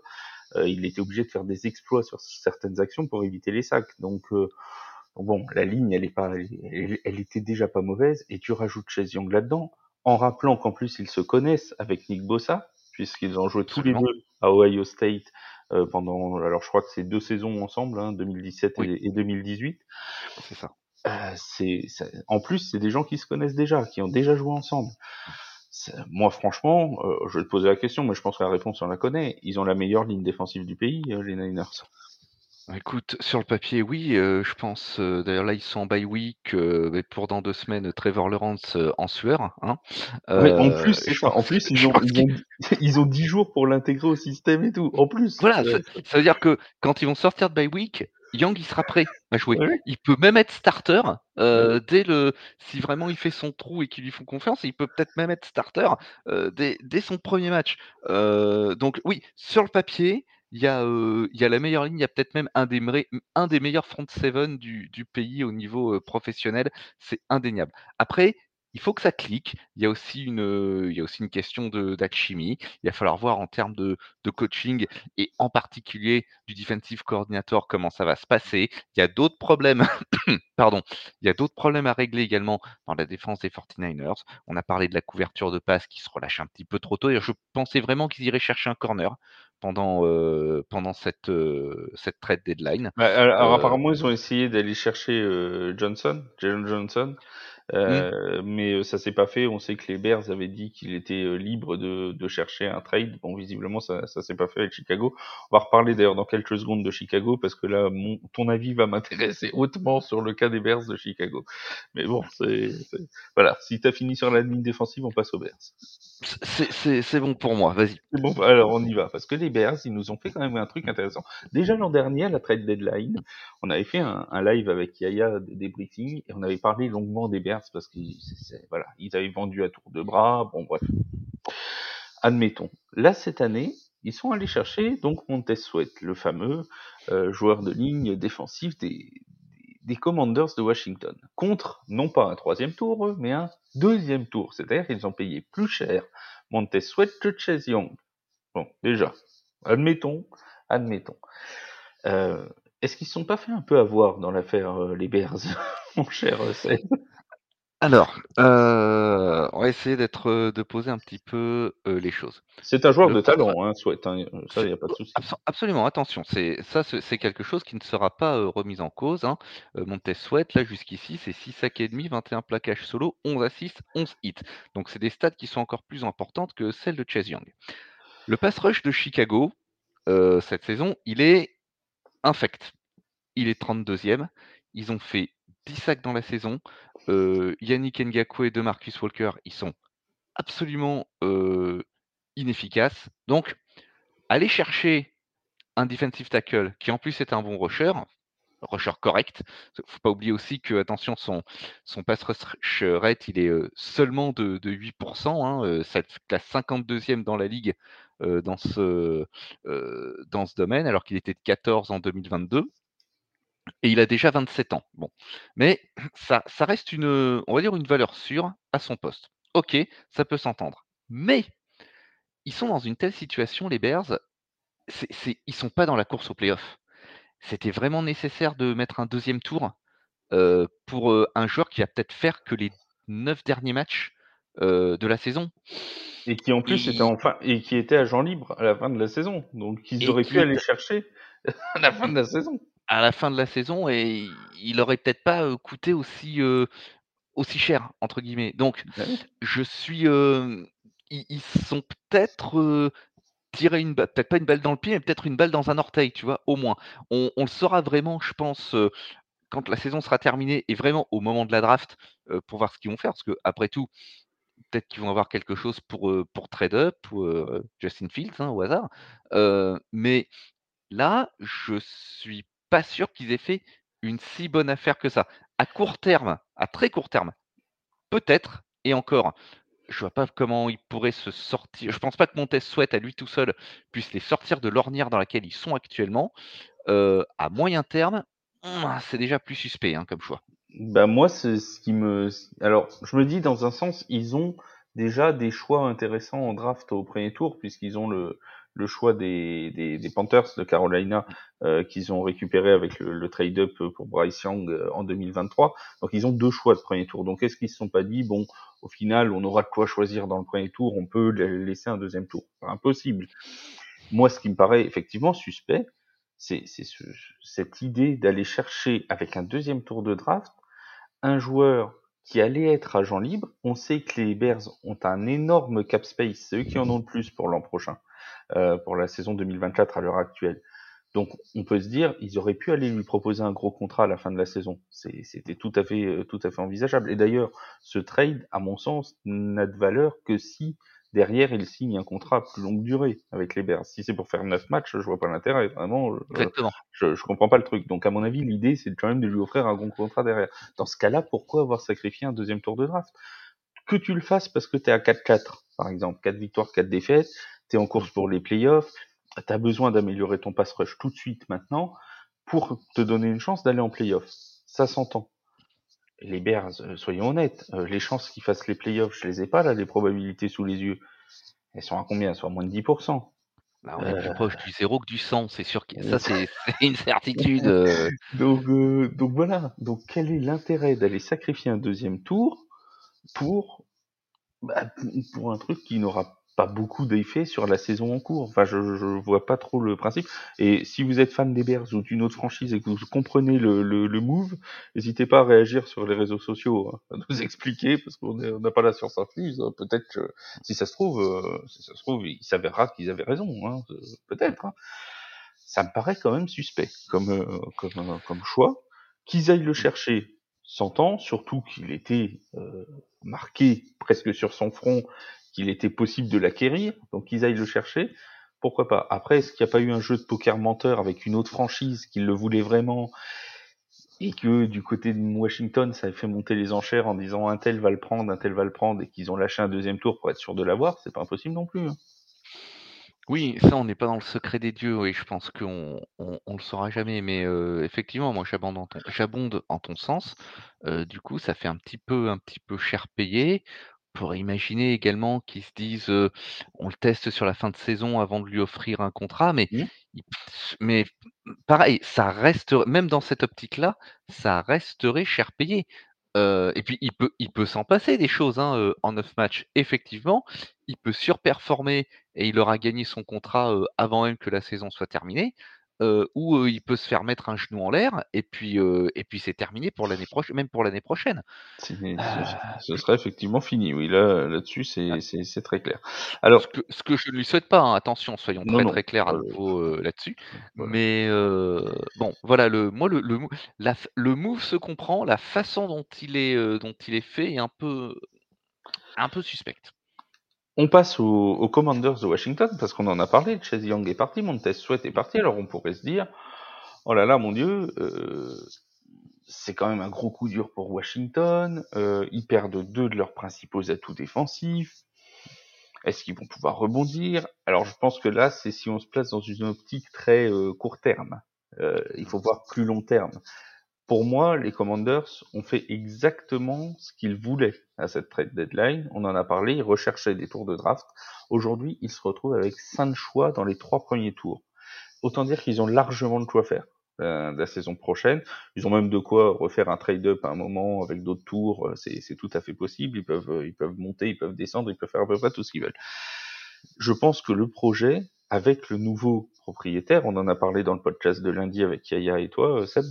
il était obligé de faire des exploits sur certaines actions pour éviter les sacs. Donc bon, la ligne, elle est pas, elle, était déjà pas mauvaise, et tu rajoutes Chase Young là-dedans, en rappelant qu'en plus ils se connaissent avec Nick Bossa, puisqu'ils ont joué tous les deux à Ohio State euh, pendant, alors je crois que c'est deux saisons ensemble, hein, 2017 et, 2018. C'est ça. Euh, c'est, en plus, c'est des gens qui se connaissent déjà, qui ont déjà joué ensemble. Moi, franchement, euh, je vais te poser la question, mais je pense que la réponse on la connaît. Ils ont la meilleure ligne défensive du pays, les Niners. Écoute, sur le papier, oui, euh, je pense, euh, d'ailleurs là, ils sont en bye week, euh, mais pour dans deux semaines, Trevor Lawrence, en sueur, hein. en plus, En plus, ils ont ils ont 10 jours pour l'intégrer au système et tout, en plus. Voilà, ça veut dire que quand ils vont sortir de bye week, Young, il sera prêt à jouer. Il peut même être starter, dès le si vraiment il fait son trou et qu'ils lui font confiance, il peut peut-être même être starter, dès dès son premier match. donc oui, sur le papier il y a, la meilleure ligne, il y a peut-être même un des meilleurs front seven du pays au niveau, professionnel, c'est indéniable. Après, il faut que ça clique. Il y a aussi une, question d'alchimie. Il va falloir voir en termes de de coaching et en particulier du defensive coordinator comment ça va se passer. Il y a d'autres problèmes, pardon, il y a d'autres problèmes à régler également dans la défense des 49ers. On a parlé de la couverture de passe qui se relâche un petit peu trop tôt et je pensais vraiment qu'ils iraient chercher un corner pendant, pendant cette, cette trade deadline. Bah, alors, apparemment, ils ont essayé d'aller chercher Johnson, Jalen Johnson. Euh, mais ça s'est pas fait. On sait que les Bears avaient dit qu'il était libre de, de, chercher un trade. Bon, visiblement, ça, ça s'est pas fait avec Chicago. On va reparler d'ailleurs dans quelques secondes de Chicago parce que là, mon, ton avis va m'intéresser hautement sur le cas des Bears de Chicago. Mais bon, c'est voilà. Si t'as fini sur la ligne défensive, on passe aux Bears. C'est bon pour moi, vas-y. Bon, alors on y va, parce que les Bears, ils nous ont fait quand même un truc intéressant. Déjà l'an dernier, à la trade deadline, on avait fait un, live avec Yaya des briefings et on avait parlé longuement des Bears parce qu'ils voilà, ils avaient vendu à tour de bras, bon bref. Admettons. Là, cette année, ils sont allés chercher donc Montez Sweat, le fameux euh, joueur de ligne défensif des, des Commanders de Washington, contre non pas un troisième tour, mais un deuxième tour. C'est-à-dire qu'ils ont payé plus cher Montez Sweat que Chase Young. Bon, déjà, admettons, admettons. Euh, Est-ce qu'ils ne sont pas fait un peu avoir dans l'affaire euh, les Bears, mon cher Seth? Alors, euh, on va essayer d'être, de poser un petit peu, les choses. C'est un joueur de talent, hein, Sweat, hein, ça, il n'y a pas de souci. absolument, attention, c'est ça, c'est quelque chose qui ne sera pas, remis en cause, hein. Montez Sweat, là, jusqu'ici, c'est 6 sacs et demi, 21 plaquages solo, 11 assists, 11 hits. Donc c'est des stats qui sont encore plus importantes que celles de Chase Young. Le pass rush de Chicago, cette saison, il est infect. Il est 32e. Ils ont fait 10 sacs dans la saison. Yannick Ngakwe et de Marcus Walker, ils sont absolument inefficaces. Donc, aller chercher un defensive tackle qui en plus est un bon rusher, rusher correct. Faut pas oublier aussi que, attention, son, son pass rush rate, il est seulement de, 8%. Hein, ça classe 52e dans la ligue dans, ce, dans ce domaine, alors qu'il était de 14 en 2022. Et il a déjà 27 ans. Bon. Mais ça, ça reste une, on va dire, une valeur sûre à son poste. Ok, ça peut s'entendre. Mais ils sont dans une telle situation, les Bears, c'est, c'est, ils sont pas dans la course au playoff. C'était vraiment nécessaire de mettre un deuxième tour pour un joueur qui va peut-être faire que les neuf derniers matchs de la saison. Et qui en plus était enfin et qui était agent libre à la fin de la saison. Donc ils auraient pu aller chercher à la fin de la saison. À la fin de la saison et il aurait peut-être pas coûté aussi aussi cher entre guillemets. Donc bah je suis ils, sont peut-être tirer une balle, peut-être pas une balle dans le pied, mais peut-être une balle dans un orteil, tu vois, au moins. On, le saura vraiment, je pense, quand la saison sera terminée et vraiment au moment de la draft pour voir ce qu'ils vont faire, parce que après tout, peut-être qu'ils vont avoir quelque chose pour, pour trade up, ou Justin Fields, hein, au hasard. mais là, je suis pas sûr qu'ils aient fait une si bonne affaire que ça. À court terme, à très court terme, peut-être, et encore, je vois pas comment ils pourraient se sortir. Je pense pas que Montes souhaite à lui tout seul puisse les sortir de l'ornière dans laquelle ils sont actuellement. à moyen terme, c'est déjà plus suspect hein, comme choix. Bah moi, c'est ce qui me. Alors, je me dis dans un sens, ils ont déjà des choix intéressants en draft au premier tour puisqu'ils ont le le choix des, des, des Panthers de Carolina euh, qu'ils ont récupéré avec le, le trade-up pour Bryce Young euh, en 2023. Donc ils ont deux choix de premier tour. Donc est-ce qu'ils se sont pas dit, bon, au final, on aura de quoi choisir dans le premier tour, on peut laisser un deuxième tour Impossible. Moi, ce qui me paraît effectivement suspect, c'est ce, cette idée d'aller chercher avec un deuxième tour de draft un joueur qui allait être agent libre. On sait que les Bears ont un énorme cap space, c'est eux qui en ont le plus pour l'an prochain. Euh, pour la saison 2024 à l'heure actuelle. Donc on peut se dire, ils auraient pu aller lui proposer un gros contrat à la fin de la saison. C'était tout à fait euh, tout à fait envisageable. Et d'ailleurs, ce trade, à mon sens, n'a de valeur que si derrière il signe un contrat plus longue durée avec les Bears. Si c'est pour faire neuf matchs, je vois pas l'intérêt. Vraiment, je, je, comprends pas le truc. Donc à mon avis, l'idée c'est quand même de lui offrir un bon contrat derrière. Dans ce cas-là, pourquoi avoir sacrifié un deuxième tour de draft? Que tu le fasses parce que tu es à 4-4, par exemple, 4 victoires, 4 défaites tu es en course pour les playoffs, tu as besoin d'améliorer ton pass rush tout de suite maintenant pour te donner une chance d'aller en playoffs. Ça s'entend. Les Bears, euh, soyons honnêtes, euh, les chances qu'ils fassent les playoffs, je les ai pas là, les probabilités sous les yeux. Elles sont à combien? Elles sont à moins de 10%. Bah, on est plus proche du zéro que du 100, c'est sûr que ça c'est une certitude. donc, donc voilà, donc quel est l'intérêt d'aller sacrifier un deuxième tour pour, bah, pour un truc qui n'aura pas beaucoup d'effets sur la saison en cours. Enfin, je, je vois pas trop le principe. Et si vous êtes fan des Bears ou d'une autre franchise et que vous comprenez le, le, le move, n'hésitez pas à réagir sur les réseaux sociaux, hein, à nous expliquer, parce qu'on n'a pas la science infuse. Hein. Peut-être si ça se trouve, euh, si ça se trouve, il s'avérera qu'ils avaient raison. Hein, Peut-être. Hein. Ça me paraît quand même suspect comme euh, comme, euh, comme choix. Qu'ils aillent le chercher, s'entend, surtout qu'il était marqué presque sur son front qu'il était possible de l'acquérir, donc qu'ils aillent le chercher, pourquoi pas. Après, est-ce qu'il n'y a pas eu un jeu de poker menteur avec une autre franchise qui le voulait vraiment et que du côté de Washington, ça a fait monter les enchères en disant un tel va le prendre, un tel va le prendre, et qu'ils ont lâché un deuxième tour pour être sûr de l'avoir, c'est pas impossible non plus. Hein. Oui, ça, on n'est pas dans le secret des dieux, et je pense qu'on on, le saura jamais. Mais effectivement, moi, j'abonde en ton, j'abonde en ton sens. du coup, ça fait un petit peu, un petit peu cher payé pourrait imaginer également qu'ils se disent, on le teste sur la fin de saison avant de lui offrir un contrat, mais mmh. mais pareil, ça reste même dans cette optique-là, ça resterait cher payé. et puis il peut il peut s'en passer des choses, hein, en 9 matchs. Effectivement, il peut surperformer et il aura gagné son contrat, avant même que la saison soit terminée. Où, il peut se faire mettre un genou en l'air et puis, et puis c'est terminé pour l'année prochaine même pour l'année prochaine. Heu ce ce serait effectivement fini, oui, là là-dessus, Ah. c'est c'est très clair. Ce Alors que ce que je ne lui souhaite pas, hein, attention, soyons Non, très, non, très clairs à nouveau, là-dessus. voilà. Mais, bon, voilà, le moi, le le move la le move se comprend, la façon dont il est, dont il est fait est un peu un peu suspecte. On passe aux Commanders de Washington, parce qu'on en a parlé, Chase Young est parti, Montez Sweat est parti, alors on pourrait se dire: «Oh là là, mon Dieu, heu, c'est quand même un gros coup dur pour Washington, heu, ils perdent 2 de leurs principaux atouts défensifs. Est-ce qu'ils vont pouvoir rebondir?» alors je pense que là, c'est si on se place dans une optique très, heu, court terme. Heu, il faut voir plus long terme. Pour moi, les Commanders ont fait exactement ce qu'ils voulaient à cette trade deadline. On en a parlé, ils recherchaient des tours de draft. Aujourd'hui, ils se retrouvent avec 5 choix dans les 3 premiers tours. Autant dire qu'ils ont largement de quoi faire, heu, la saison prochaine. Ils ont même de quoi refaire un trade-up à un moment avec d'autres tours, c'est c'est tout à fait possible. Ils peuvent, heu, ils peuvent monter, ils peuvent descendre, ils peuvent faire à peu près tout ce qu'ils veulent. Je pense que le projet, avec le nouveau propriétaire, on en a parlé dans le podcast de lundi avec Yaya et toi, heu, Seb,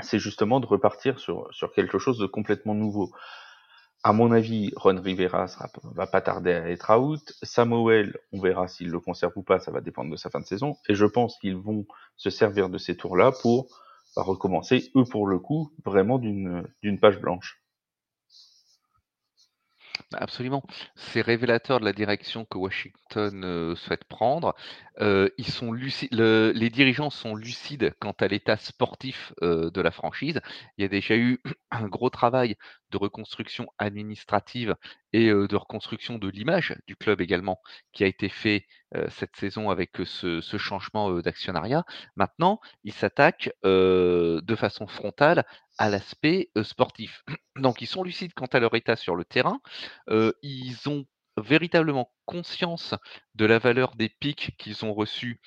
c'est justement de repartir sur sur quelque chose de complètement nouveau. À mon avis, Ron Rivera sera va pas tarder à être out. Samuel, on verra s'il le conserve ou pas, ça va dépendre de sa fin de saison et je pense qu'ils vont se servir de ces tours-là pour, recommencer, eux, pour le coup, vraiment d'une page blanche. Absolument. C'est révélateur de la direction que Washington, souhaite prendre. Ils sont les dirigeants sont lucides quant à l'état sportif, de la franchise. Il y a déjà eu un gros travail de reconstruction administrative et de reconstruction de l'image du club également, qui a été fait, cette saison avec, ce changement, d'actionnariat. Maintenant, ils s'attaquent, de façon frontale à l'aspect, sportif. Donc ils sont lucides quant à leur état sur le terrain. Ils ont véritablement conscience de la valeur des picks qu'ils ont reçus,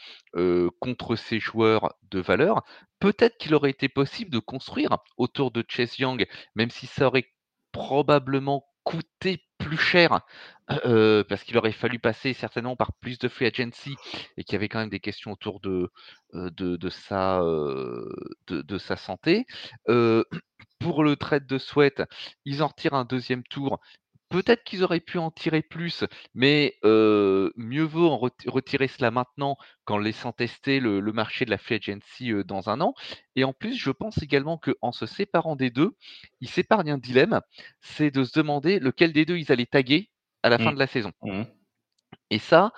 contre ces joueurs de valeur. Peut-être qu'il aurait été possible de construire autour de Chase Young, même si ça aurait probablement coûté plus cher, parce qu'il aurait fallu passer certainement par plus de free agency et qu'il y avait quand même des questions autour de, de sa, de sa santé. Pour le trade de Sweat, ils en retirent un 2e tour. Peut-être qu'ils auraient pu en tirer plus, mais, mieux vaut en ret retirer cela maintenant qu'en laissant tester le le marché de la free agency, dans 1 an et en plus, je pense également qu'en se séparant des 2, ils s'épargnent un dilemme, c'est de se demander lequel des 2 ils allaient taguer à la fin Mmh. de la saison. Mmh mh. Et ça,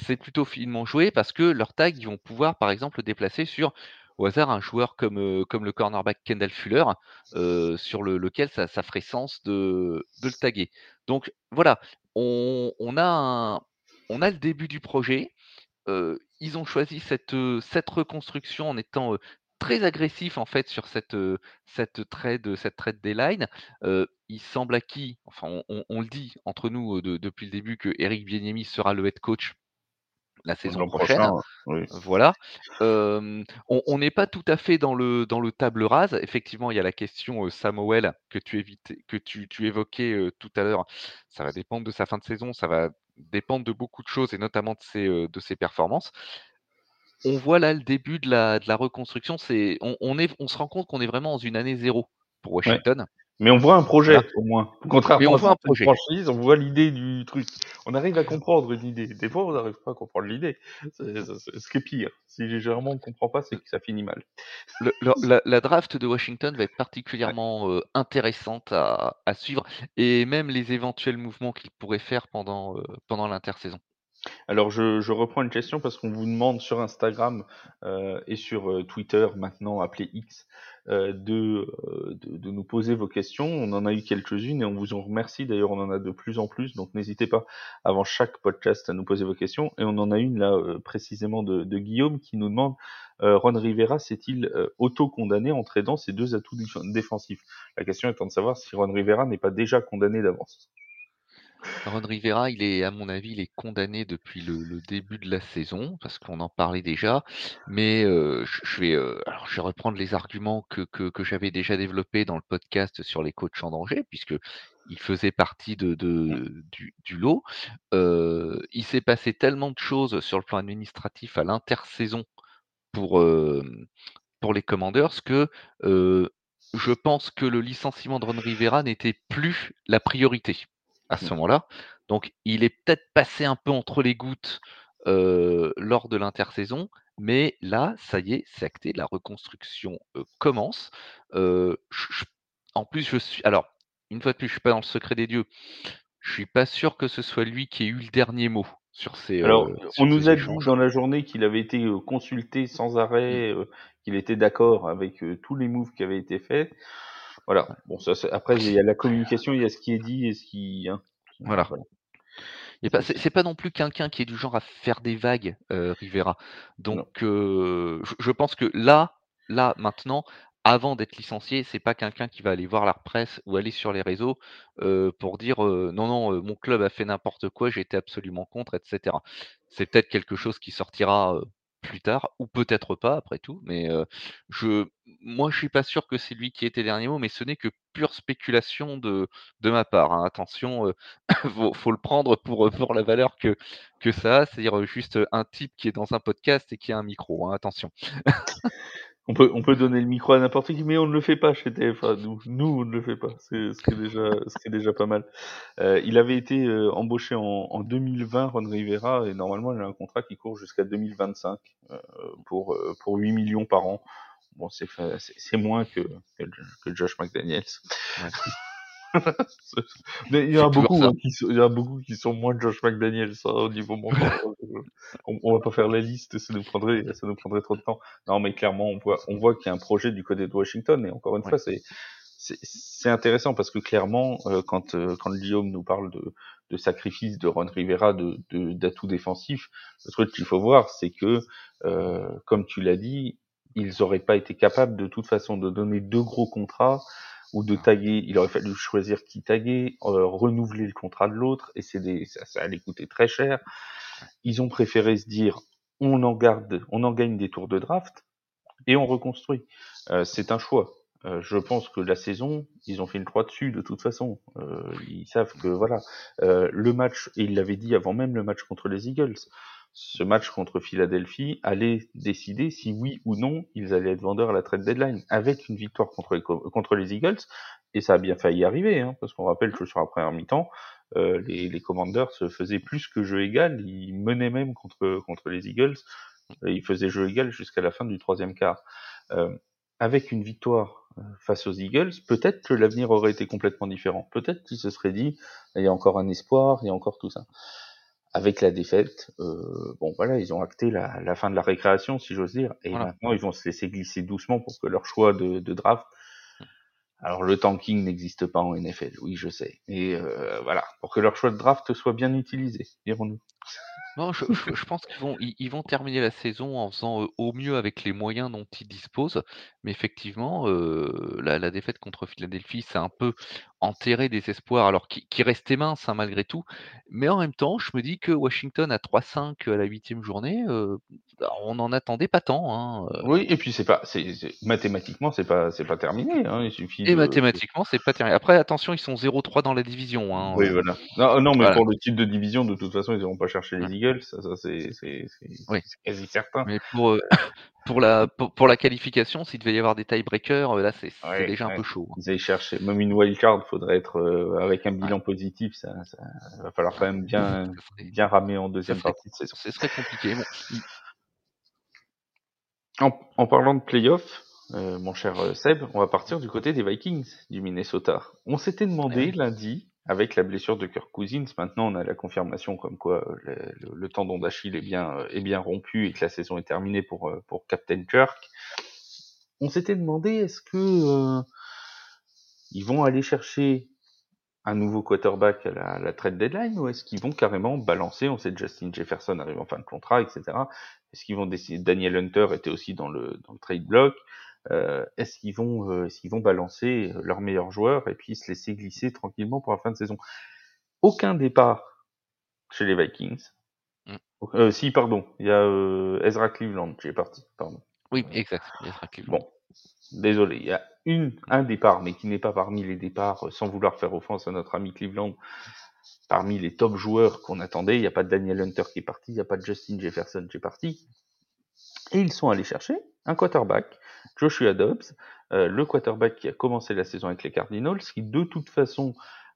c'est plutôt finement joué parce que leurs tags, ils vont pouvoir, par exemple, le déplacer sur, au hasard, un joueur comme, comme le cornerback Kendall Fuller, sur le lequel ça ferait sens de de le taguer. Donc voilà, on on a on a le début du projet. Ils ont choisi cette, cette reconstruction en étant, très agressifs, en fait, sur cette, cette trade cette deadline. Heu, il semble acquis, enfin, on on le dit entre nous, depuis le début qu'Eric Bieniemy sera le head coach la saison prochain, prochaine. oui. Voilà. On n'est pas tout à fait dans le dans le table rase. Effectivement, il y a la question, Samuel que tu évitais que tu tu évoquais, tout à l'heure. Ça va dépendre de sa fin de saison, ça va dépendre de beaucoup de choses et notamment de ses, heu, de ses performances. On voit là le début de la de la reconstruction, c'est on on est on se rend compte qu'on est vraiment dans une année 0 pour Ouais. Mais on voit un Voilà. projet, au moins. Mais Contrairement on à voit un certaines projet. franchises, on voit l'idée du truc. On arrive à comprendre une idée. Des fois, on n'arrive pas à comprendre l'idée. C'est ce qui est pire. Si légèrement on comprend pas, c'est que ça finit mal. Le le la la draft de Washington va être Ouais. particulièrement, heu, intéressante à à suivre et même les éventuels mouvements qu'ils pourraient faire pendant, heu, pendant l'intersaison. Alors je reprends une question parce qu'on vous demande sur Instagram, heu, et sur, heu, Twitter maintenant appelé X, heu, de, nous poser vos questions. On en a eu quelques-unes et on vous en remercie. D'ailleurs, on en a de plus en plus, donc n'hésitez pas avant chaque podcast à nous poser vos questions et on en a une là, précisément de Guillaume qui nous demande, «Ron Rivera s'est-il, auto-condamné en tradant ses 2 atouts défen défensifs?» la question étant de savoir si Ron Rivera n'est pas déjà condamné d'avance. Ron Rivera, il est à mon avis, il est condamné depuis le le début de la saison parce qu'on en parlait déjà. Mais, je je vais, heu, alors je vais reprendre les arguments que que que j'avais déjà développés dans le podcast sur les coachs en danger puisqu'il faisait partie de Mmh. de du du lot. Il s'est passé tellement de choses sur le plan administratif à l'intersaison pour, pour les Commanders que, je pense que le licenciement de Ron Rivera n'était plus la priorité à ce moment-là. Donc il est peut-être passé un peu entre les gouttes, lors de l'intersaison, mais là, ça y est, c'est acté, la reconstruction, commence. en plus, je suis alors, une fois de plus, je suis pas dans le secret des dieux. Je suis pas sûr que ce soit lui qui ait eu le dernier mot sur ces, Alors, on nous a dit dans la journée qu'il avait été, consulté sans arrêt, mmh. qu'il était d'accord avec, tous les moves qui avaient été faits. Voilà. Bon ça après il y a la communication, il y a ce qui est dit et ce qui hein, voilà. c'est pas non plus quelqu'un qui est du genre à faire des vagues, Rivera. Donc je pense que là là, maintenant, avant d'être licencié, c'est pas quelqu'un qui va aller voir la presse ou aller sur les réseaux, pour dire, «Non, non, mon club a fait n'importe quoi, j'étais absolument contre» et cetera. C'est peut-être quelque chose qui sortira, plus tard ou peut-être pas après tout, mais je moi, je suis pas sûr que c'est lui qui ait été dernier mot, mais ce n'est que pure spéculation de de ma part, hein. Attention, faut faut le prendre pour, pour la valeur que que ça a, c'est-à-dire, juste, un type qui est dans un podcast et qui a un micro, hein, attention. On peut, on peut donner le micro à n'importe qui, mais on ne le fait pas chez TFA. Nous, nous on ne le fait pas. C'est ce qui est déjà, ce déjà pas mal. Euh, il avait été euh, embauché en, en, 2020, Ron Rivera, et normalement, il a un contrat qui court jusqu'à 2025 euh, pour, euh, pour 8 millions par an. Bon, c'est moins que, que, Josh McDaniels. Mais il y, a beaucoup, hein, qui sont, il y a beaucoup qui sont moins Josh McDaniel, ça, au niveau montant. on, on, va pas faire la liste, ça nous prendrait, ça nous prendrait trop de temps. Non, mais clairement, on voit, on voit qu'il y a un projet du côté de Washington, et encore une fois, c'est, c'est intéressant parce que clairement, euh, quand, euh, quand Guillaume nous parle de, de sacrifice de Ron Rivera, de, d'atouts défensifs, le truc qu'il faut voir, c'est que, euh, comme tu l'as dit, ils auraient pas été capables de toute façon de donner deux gros contrats ou de taguer, il aurait fallu choisir qui taguer, euh, renouveler le contrat de l'autre, et c'est des, ça, ça, allait coûter très cher. Ils ont préféré se dire, on en garde, on en gagne des tours de draft, et on reconstruit. Euh, c'est un choix. Euh, je pense que la saison, ils ont fait une croix dessus de toute façon. Euh, ils savent que voilà, euh, le match, et il l'avait dit avant même le match contre les Eagles, ce match contre Philadelphie allait décider si oui ou non ils allaient être vendeurs à la trade deadline avec une victoire contre les, Eagles. Et ça a bien failli arriver hein, parce qu'on rappelle que sur la première mi-temps euh, les, les Commanders se faisaient plus que jeu égal. Ils menaient même contre contre les Eagles. Ils faisaient jeu égal jusqu'à la fin du troisième quart. Euh, avec une victoire euh, face aux Eagles, peut-être que l'avenir aurait été complètement différent. Peut-être qu'ils se seraient dit, il y a encore un espoir, il y a encore tout ça avec la défaite, euh, bon voilà, ils ont acté la, la, fin de la récréation, si j'ose dire, et maintenant ils vont se laisser glisser doucement pour que leur choix de, de draft. Alors le tanking n'existe pas en NFL, oui je sais, et euh, voilà, pour que leur choix de draft soit bien utilisé, dirons-nous. Non, je, je, pense qu'ils vont, ils, vont terminer la saison en faisant au mieux avec les moyens dont ils disposent. Mais effectivement, euh, la, la, défaite contre Philadelphie, c'est un peu enterré des espoirs, alors qui, qui restaient minces hein, malgré tout. Mais en même temps, je me dis que Washington à 3-5 à la huitième journée, euh, on n'en attendait pas tant. Hein, oui, et puis c'est pas, c'est, mathématiquement, c'est pas, c'est pas terminé. Hein, il suffit. Et mathématiquement, c'est pas terminé. Après, attention, ils sont 0-3 dans la division. Hein, oui, voilà. Non, non mais voilà. pour le type de division, de toute façon, ils n'iront pas chercher les Eagles ça, ça c'est oui. quasi certain. Mais pour, euh, pour, la, pour, pour, la qualification, s'il devait y avoir des tiebreakers, euh, là c'est ouais, déjà ouais. un peu chaud. Hein. Ils allaient chercher, même une wildcard, faudrait être euh, avec un bilan positif, ça, ça, va falloir quand même bien, serait, bien ramer en deuxième serait, partie de saison. Ce serait compliqué. Bon. En, en, parlant de playoffs, euh, mon cher Seb, on va partir du côté des Vikings du Minnesota. On s'était demandé lundi avec la blessure de Kirk Cousins, maintenant on a la confirmation comme quoi euh, le, tendon d'Achille est bien, euh, est bien rompu et que la saison est terminée pour, euh, pour Captain Kirk. On s'était demandé est-ce que ils vont aller chercher un nouveau quarterback à la, à la trade deadline ou est-ce qu'ils vont carrément balancer On sait que Justin Jefferson arrive en fin de contrat, etc. Est-ce qu'ils vont décider Daniel Hunter était aussi dans le, dans le trade block euh, est-ce qu'ils vont, euh, vont balancer leurs meilleurs joueurs et puis se laisser glisser tranquillement pour la fin de saison? Aucun départ chez les Vikings. Mm. Euh, si, pardon, il y a euh, Ezra Cleveland qui est parti, pardon. Oui, exact, Ezra Cleveland. Bon, désolé, il y a une, un départ, mais qui n'est pas parmi les départs, sans vouloir faire offense à notre ami Cleveland, parmi les top joueurs qu'on attendait. Il n'y a pas de Daniel Hunter qui est parti, il n'y a pas de Justin Jefferson qui est parti. Et ils sont allés chercher un quarterback, Joshua Dobbs, euh, le quarterback qui a commencé la saison avec les Cardinals, qui de toute façon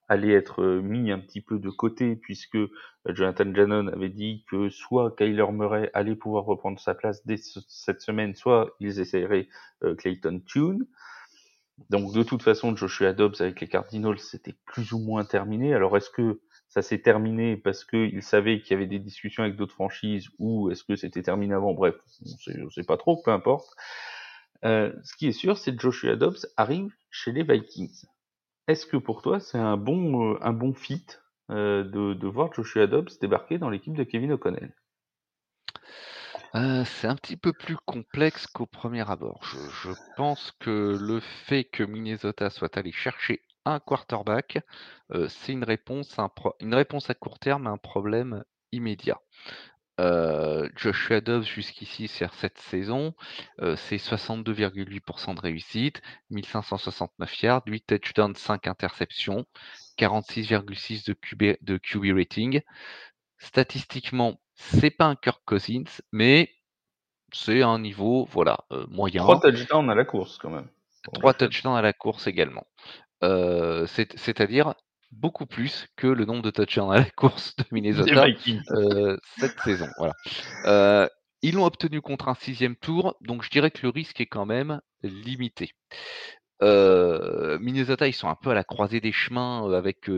allait être euh, mis un petit peu de côté puisque euh, Jonathan Jannon avait dit que soit Kyler Murray allait pouvoir reprendre sa place dès cette semaine, soit ils essaieraient Clayton Tune. Donc de toute façon, Joshua Dobbs avec les Cardinals, c'était plus ou moins terminé. Alors est-ce que ça s'est terminé parce qu'il savait qu'il y avait des discussions avec d'autres franchises ou est-ce que c'était terminé avant? Bref, on ne sait pas trop, peu importe. Euh, ce qui est sûr, c'est que Joshua Dobbs arrive chez les Vikings. Est-ce que pour toi, c'est un bon, euh, fit euh, de, voir Joshua Dobbs débarquer dans l'équipe de Kevin O'Connell? C'est un petit peu plus complexe qu'au premier abord. Je, pense que le fait que Minnesota soit allé chercher un quarterback, c'est une réponse à court terme à un problème immédiat. Joshua Dobbs jusqu'ici sur cette saison, c'est 62,8% de réussite, 1569 yards, 8 touchdowns, 5 interceptions, 46,6 de QB, de QB rating. Statistiquement, c'est pas un Kirk Cousins, mais c'est un niveau voilà moyen. 3 touchdowns à la course quand même. 3 touchdowns à la course également. C'est-à-dire beaucoup plus que le nombre de touchdowns à la course de Minnesota euh, cette saison. Voilà. Euh, ils l'ont obtenu contre un sixième tour, donc je dirais que le risque est quand même limité. Minnesota, ils sont un peu à la croisée des chemins avec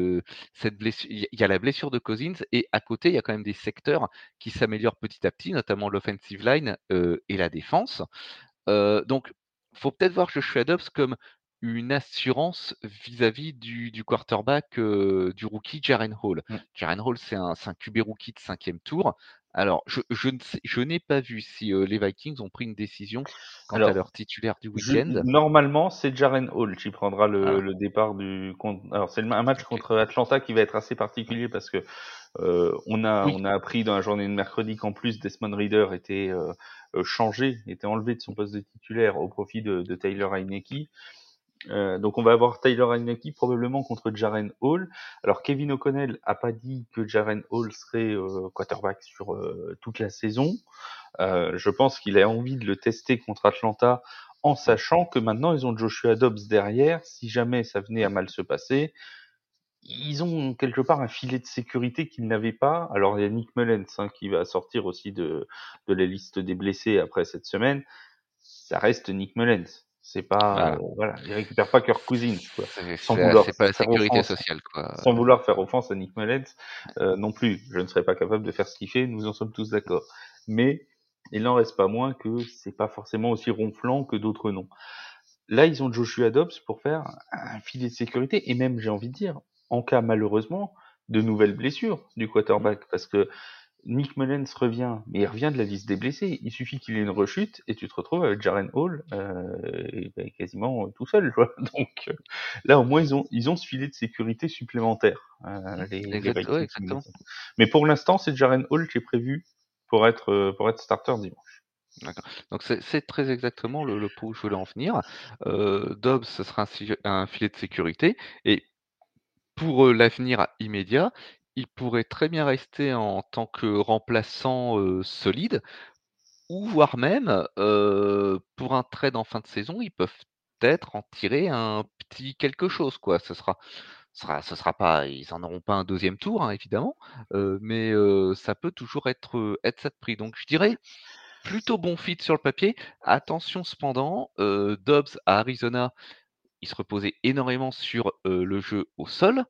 cette blessure. Il y a la blessure de Cousins et à côté, il y a quand même des secteurs qui s'améliorent petit à petit, notamment l'offensive line et la défense. donc, faut peut-être voir Joshua Dobbs comme une assurance vis-à-vis du, du quarterback du rookie Jaren Hall. Mmh. Jaren Hall, c'est un, un QB rookie de cinquième tour. Alors, je, je, je n'ai pas vu si les Vikings ont pris une décision quant à leur titulaire du week-end. Normalement, c'est Jaren Hall qui prendra le, ah. le départ du. Alors, c'est un match contre Atlanta qui va être assez particulier parce que euh, on a on a appris dans la journée de mercredi qu'en plus Desmond Reader était euh, changé, était enlevé de son poste de titulaire au profit de, de Taylor Heineke. Euh, donc on va avoir Tyler Heineke probablement contre Jaren Hall. Alors Kevin O'Connell a pas dit que Jaren Hall serait euh, quarterback sur euh, toute la saison. je pense qu'il a envie de le tester contre Atlanta en sachant que maintenant ils ont Joshua Dobbs derrière. Si jamais ça venait à mal se passer, ils ont quelque part un filet de sécurité qu'ils n'avaient pas. Alors il y a Nick Mullens hein, qui va sortir aussi de, de la liste des blessés après cette semaine. Ça reste Nick Mullens. C'est pas, voilà. il récupère pas Kirk Cousins, quoi. Sans vouloir pas la sécurité sociale, quoi. Sans vouloir faire offense à Nick Mullens, euh, non plus. Je ne serais pas capable de faire ce qu'il fait, nous en sommes tous d'accord. Mais, il n'en reste pas moins que c'est pas forcément aussi ronflant que d'autres noms. Là, ils ont Joshua Dobbs pour faire un filet de sécurité, et même, j'ai envie de dire, en cas malheureusement de nouvelles blessures du quarterback, parce que Nick Mullens revient, mais il revient de la liste des blessés. Il suffit qu'il ait une rechute et tu te retrouves avec Jaren Hall euh, ben, quasiment tout seul. Donc euh, là, au moins, ils ont, ils ont ce filet de sécurité supplémentaire. Euh, les, mais pour l'instant, c'est Jaren Hall qui est prévu pour être, euh, pour être starter dimanche. Donc c'est très exactement le, le pot où je voulais en venir. Euh, Dobbs, ce sera un, un, filet de sécurité. Et pour l'avenir immédiat, il pourrait très bien rester en tant que remplaçant, solide ou voire même, pour un trade en fin de saison, ils peuvent peut-être en tirer un petit quelque chose, quoi. Ce sera sera pas ils en auront pas un deuxième tour, hein, évidemment, mais ça peut toujours être, être ça de prix. Donc je dirais, plutôt bon fit sur le papier. Attention cependant, Dobbs à Arizona, il se reposait énormément sur, le jeu au sol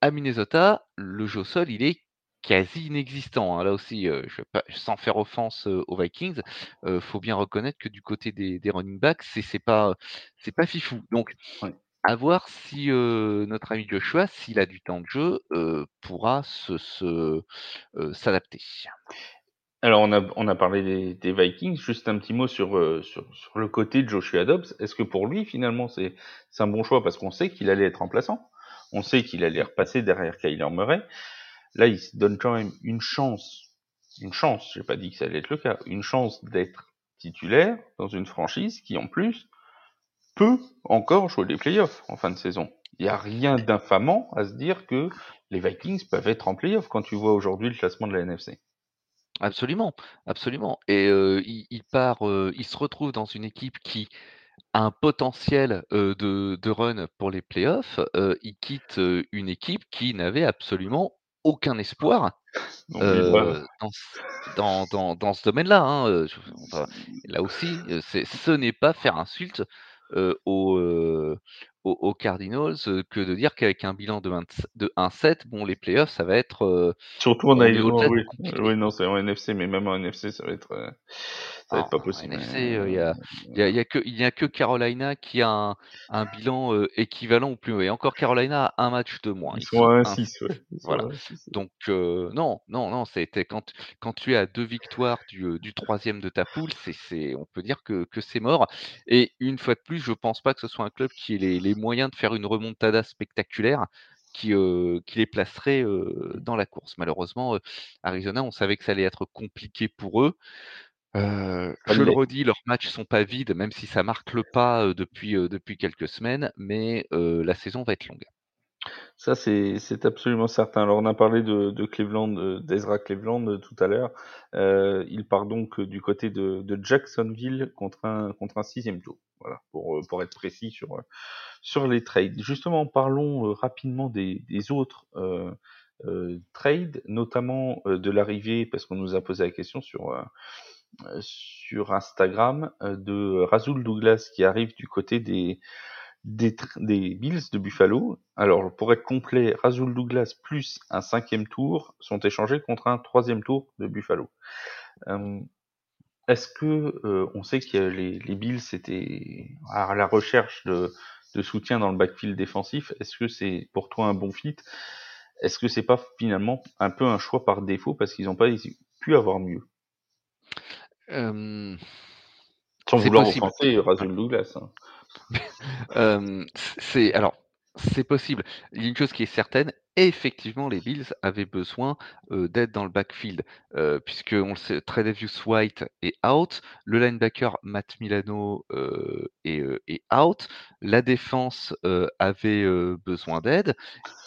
à Minnesota, le jeu au sol, il est quasi inexistant. Hein. Là aussi, je pas, sans faire offense aux Vikings, il faut bien reconnaître que du côté des, running backs, c'est pas c'est pas fifou. Donc, à voir si notre ami Joshua, s'il a du temps de jeu, pourra se, s'adapter. Alors, on a, on a parlé des, Vikings. Juste un petit mot sur, sur, sur le côté de Joshua Dobbs. Est-ce que pour lui, finalement, c'est un bon choix? Parce qu'on sait qu'il allait être remplaçant on sait qu'il allait repasser derrière Kyler Murray. Là, il se donne quand même une chance, une chance, j'ai pas dit que ça allait être le cas, une chance d'être titulaire dans une franchise qui, en plus, peut encore jouer les playoffs en fin de saison. Il n'y a rien d'infamant à se dire que les Vikings peuvent être en playoffs quand tu vois aujourd'hui le classement de la NFC. Absolument, absolument et heu, il part, heu, il se retrouve dans une équipe qui un potentiel, de de run pour les playoffs, il quitte, une équipe qui n'avait absolument aucun espoir, voilà. dans ce dans dans ce domaine-là, hein, là aussi, ce n'est pas faire insulte, heu, aux, aux aux Cardinals, que de dire qu'avec un bilan de 27 de 1-7, bon les playoffs ça va être, heu, Surtout en au-delà oui, oui, non, c'est en NFC, mais même en NFC, ça va être, ça va être En pas en possible, NFC, heu, il y heu, a y a y a que y a que Carolina qui a un un bilan, équivalent ou plus et encore Carolina a un match de moins. ils Ils sont à 1 1-6, ouais, ils sont voilà. à 1-6, ouais. Donc non, non, non, c'était quand quand tu es à 2 victoires du, 3e de ta poule, c'est c'est on peut dire que que c'est mort et une fois de plus, je pense pas que ce soit un club qui ait les les moyens de faire une remontada spectaculaire qui, les placerait, dans la course. Malheureusement, heu, Arizona, on savait que ça allait être compliqué pour eux. Ça je le redis, leurs matchs sont pas vides, même si ça marque le pas, depuis, quelques semaines, mais la saison va être longue. Ça, c'est absolument certain. Alors, on a parlé de de Cleveland, heu, d'Ezra Cleveland, heu, tout à l'heure. Heu, il part donc, heu, du côté de de Jacksonville contre un contre un 6 tour. Voilà, pour, pour être précis sur, sur les trades. Justement, parlons, rapidement des des autres, heu heu, trades, notamment, de l'arrivée parce qu'on nous a posé la question sur, sur Instagram, de Rasul Douglas qui arrive du côté des des, des Bills de Buffalo. Alors, pour être complet, Rasul Douglas plus un cinquième tour sont échangés contre un troisième tour de Buffalo. Euh, Est-ce que euh, on sait que les, les Bills étaient à la recherche de, de soutien dans le backfield défensif Est-ce que c'est pour toi un bon fit? Est-ce que c'est pas finalement un peu un choix par défaut parce qu'ils n'ont pas pu avoir mieux? Hem, Sans vouloir possible. offenser Rasul Douglas. Hein. Hem, c'est alors, c'est possible. Il y a une chose qui est certaine, effectivement, les Bills avaient besoin, d'aide dans le backfield, heu, puisqu'on le sait, White est out, le linebacker Matt Milano, est, est out, la défense, avait, besoin d'aide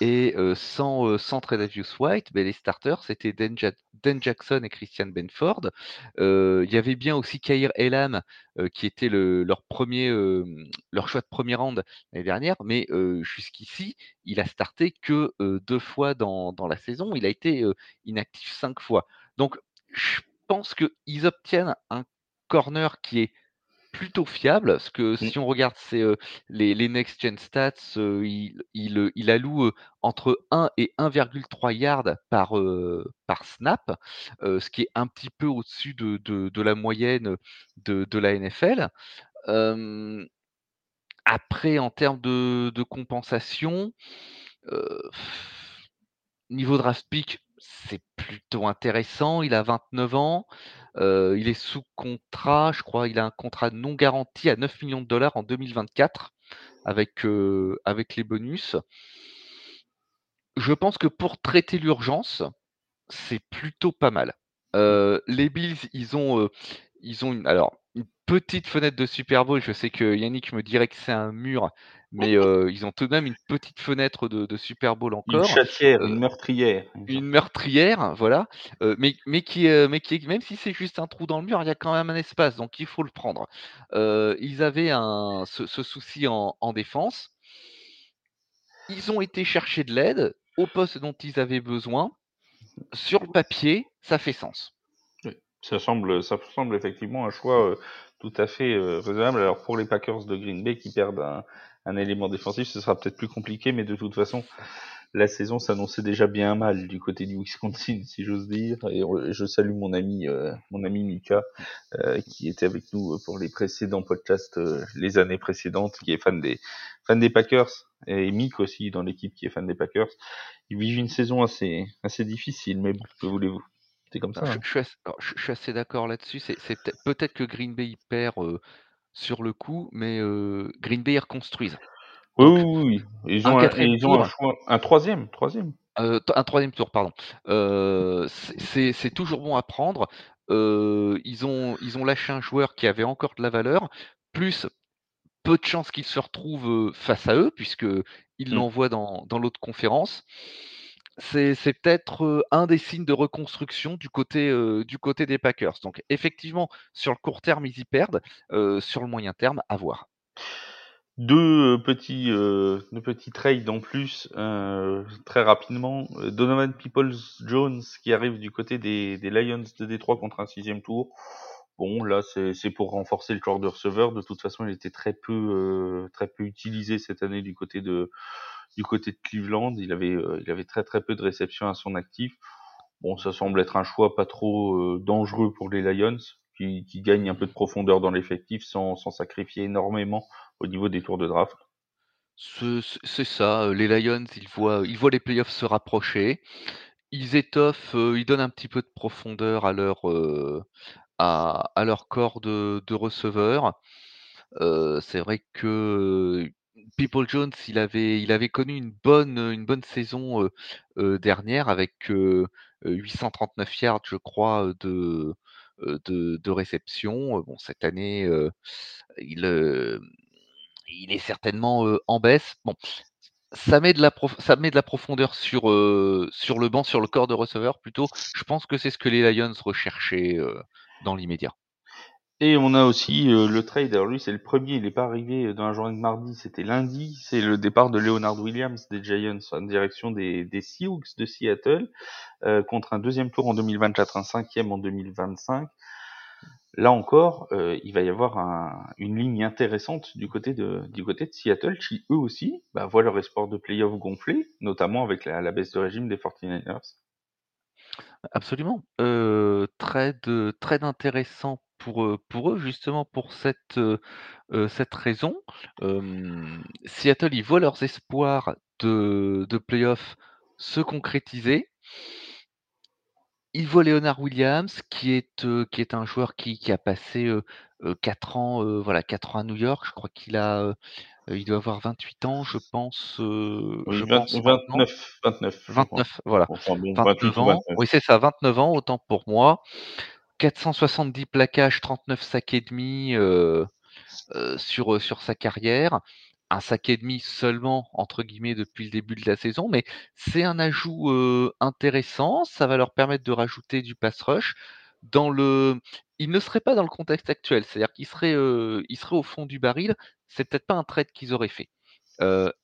et sans, sans Tredavious White, beh, les starters, c'était Dan Ja Dan Jackson et Christian Benford. Il y avait bien aussi Kaiir Elam, qui était le leur premier er leur choix de premier round l'année dernière, mais heu, jusqu'ici, il a starté que, heu, 2 fois dans dans la saison. Il a été, inactif 5 fois. Donc je pense qu'ils obtiennent un corner qui est plutôt fiable, parce que Mm. si on regarde ses, les les next gen stats, il il, alloue, entre 1 et 1,3 yards par, par snap, ce qui est un petit peu au-dessus de de de la moyenne, de de la NFL. Après en termes de compensation, niveau draft pick, c'est plutôt intéressant. Il a 29 ans, il est sous contrat, je crois, il a un contrat non garanti à 9 millions de dollars en 2024 avec, avec les bonus. Je pense que pour traiter l'urgence, c'est plutôt pas mal. Les Bills, ils ont, ils ont une alors une petite fenêtre de Super Bowl. Je sais que Yannick me dirait que c'est un mur, mais heu, ils ont tout de même une petite fenêtre de de Super Bowl Une encore, chatière, heu, une meurtrière. une meurtrière, voilà, heu, mais mais qui, mais qui même si c'est juste un trou dans le mur, il y a quand même un espace, donc il faut le prendre. Ils avaient un ce ce souci en en défense. Ils ont été chercher de l'aide au poste dont ils avaient besoin. Sur le papier, ça fait sens. Ça semble, ça semble effectivement un choix euh, tout à fait euh, raisonnable. Alors pour les Packers de Green Bay qui perdent un, un élément défensif, ce sera peut-être plus compliqué, mais de toute façon, la saison s'annonçait déjà bien mal du côté du Wisconsin, si j'ose dire. Et je salue mon ami, euh, mon ami Mika, euh, qui était avec nous pour les précédents podcasts euh, les années précédentes, qui est fan des fan des Packers et Mick aussi dans l'équipe qui est fan des Packers. Ils vivent une saison assez assez difficile, mais bon, que voulez-vous? C'est comme ça. Alors hein. je suis assez alors je je suis assez d'accord là-dessus. C'est c'est peut-être peut-être que Green Bay, perd, sur le coup, mais Green Bay, ils reconstruisent. Oui, Donc oui, oui. Ils un ont un, et quatrième ils ont un tour, choix, un troisième, troisième. heu, t un 3 tour, pardon, c'est c'est c'est toujours bon à prendre. Ils ont ils ont lâché un joueur qui avait encore de la valeur, plus peu de chances qu'il se retrouve, face à eux puisqu'ils Mm. l'envoient dans dans l'autre conférence. C'est peut-être, un des signes de reconstruction du côté, des Packers. Donc effectivement, sur le court terme, ils y perdent, sur le moyen terme, à voir. 2 heu, petits, heu, 2 petits trades en plus, très rapidement. Donovan Peoples-Jones qui arrive du côté des Lions de Détroit contre un sixième tour. Bon là, c'est pour renforcer le corps de receveurs. De toute façon, il était très peu, très peu utilisé cette année du côté de du côté de Cleveland. Il avait, heu, il avait très, très peu de réceptions à son actif. Bon, ça semble être un choix pas trop, heu, dangereux pour les Lions qui gagnent un peu de profondeur dans l'effectif sans sacrifier énormément au niveau des tours de draft. C'est ça, heu, les Lions, ils voient les playoffs se rapprocher. Ils étoffent, ils donnent un petit peu de profondeur à leur, corps de receveurs. C'est vrai que, Peoples-Jones, il avait il avait connu une bonne, une bonne saison, dernière avec, heu heu, 839 yards, je crois, de, de réception. Bon cette année, il, est certainement, en baisse. Bon, ça met de la prof ça met de la profondeur sur, le banc, sur le corps de receveur plutôt. Je pense que c'est ce que les Lions recherchaient, dans l'immédiat. Et on a aussi, heu, le trade, alors lui c'est le premier, il est pas arrivé, dans la journée de mardi, c'était lundi. C'est le départ de Leonard Williams des Giants en direction des Seahawks de Seattle, heu, contre un deuxième tour en 2024, un cinquième en 2025. Là encore, heu, il va y avoir un une ligne intéressante du côté de du côté de Seattle qui, eux aussi, bah, voient leur espoir de play-off gonfler, notamment avec la baisse de régime des 49ers. Absolument, trade intéressant pour, eux justement pour cette, raison. Seattle, ils voient leurs espoirs de de play-off se concrétiser. Ils voient Leonard Williams qui est, qui est un joueur qui qui a passé, heu heu, 4 ans, voilà 4 ans à New York. Je crois qu'il a, il doit avoir 28 ans je pense, heu, Oui, je vingt pense maintenant. vingt-neuf, 29, je crois. 29 voilà, Enfin bon, 28 29 ou ans. 29. Oui c'est ça, 29 ans, autant pour moi. 470 plaquages, 39 sacs et demi, heu, sur, heu, sur sa carrière. «1 sac et demi seulement» entre guillemets depuis le début de la saison, mais c'est un ajout, intéressant. Ça va leur permettre de rajouter du pass rush dans le ils ne seraient pas dans le contexte actuel, c'est-à-dire ils seraient au fond du baril, c'est peut-être pas un trade qu'ils auraient fait.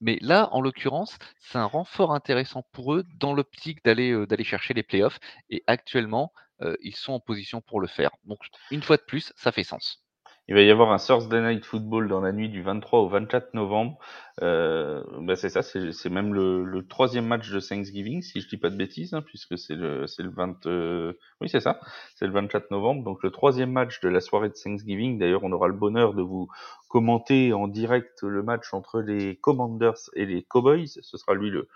Mais là, en l'occurrence, c'est un renfort intéressant pour eux dans l'optique d'aller, d'aller chercher les playoffs et actuellement, ils sont en position pour le faire. Donc une fois de plus, ça fait sens. Il va y avoir un Thursday Night Football dans la nuit du 23 au 24 novembre. Euh, bah c'est ça, c'est même le, le troisième match de Thanksgiving, si je dis pas de bêtises, hein, puisque c'est le c'est le 20, euh, oui c'est ça, c'est le 24 novembre, donc le troisième match de la soirée de Thanksgiving. D'ailleurs, on aura le bonheur de vous commenter en direct le match entre les Commanders et les Cowboys. Ce sera lui le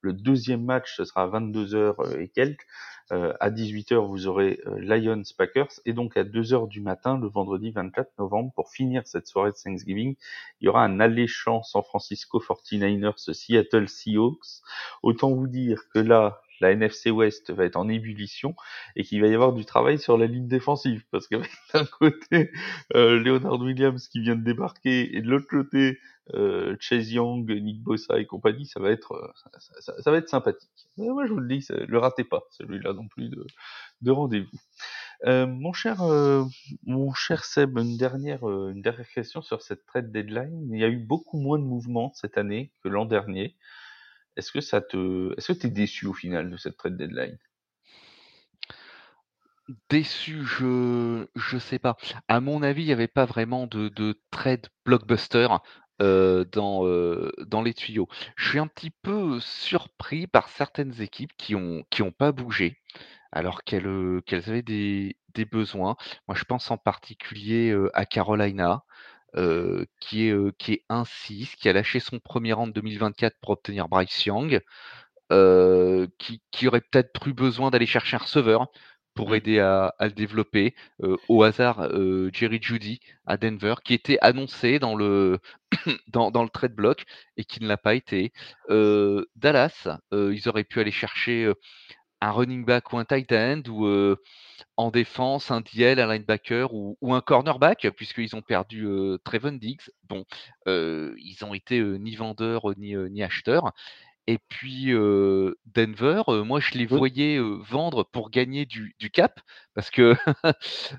le deuxième match, ce sera à 22 heures euh, et quelques. Euh, à 18 heures, vous aurez euh, Lions Packers. Et donc à 2 heures du matin, le vendredi 24 novembre, pour finir cette soirée de Thanksgiving, il y aura un alléchant San Francisco 49ers Seattle Seahawks. Autant vous dire que là, la NFC West va être en ébullition et qu'il va y avoir du travail sur la ligne défensive parce qu'avec d'un côté euh, Leonard Williams qui vient de débarquer et de l'autre côté euh, Chase Young, Nick Bossa et compagnie, ça va être euh, ça, va être sympathique. Mais moi je vous le dis, le ratez pas celui-là non plus de, de rendez-vous. Euh, mon cher euh, mon cher Seb, une dernière euh, une dernière question sur cette trade deadline. Il y a eu beaucoup moins de mouvements cette année que l'an dernier. Est-ce que ça te est-ce que tu es déçu au final de cette trade deadline? Déçu, je je sais pas. À mon avis, il y avait pas vraiment de de trade blockbuster, heu, dans, heu, dans les tuyaux. Je suis un petit peu surpris par certaines équipes qui ont qui ont pas bougé, alors qu'elles, heu, qu'elles avaient des des besoins. Moi, je pense en particulier, à Carolina, heu, qui est, heu, qui est 1-6, qui a lâché son premier er rang de 2024 pour obtenir Bryce Young. Heu, qui qui aurait peut-être eu besoin d'aller chercher un receveur pour mmh. aider à à le développer. Au hasard, Jerry Jeudy à Denver qui était annoncé dans le dans dans le trade block et qui ne l'a pas été. Dallas, ils auraient pu aller chercher, un running back ou un tight end ou, en défense un DL, un linebacker ou ou un cornerback puisqu'ils ont perdu, heu, Trevon Diggs. Bon, ils ont été, ni vendeurs, ni, ni acheteurs et puis, Denver, moi je les voyais, vendre pour gagner du du cap parce que,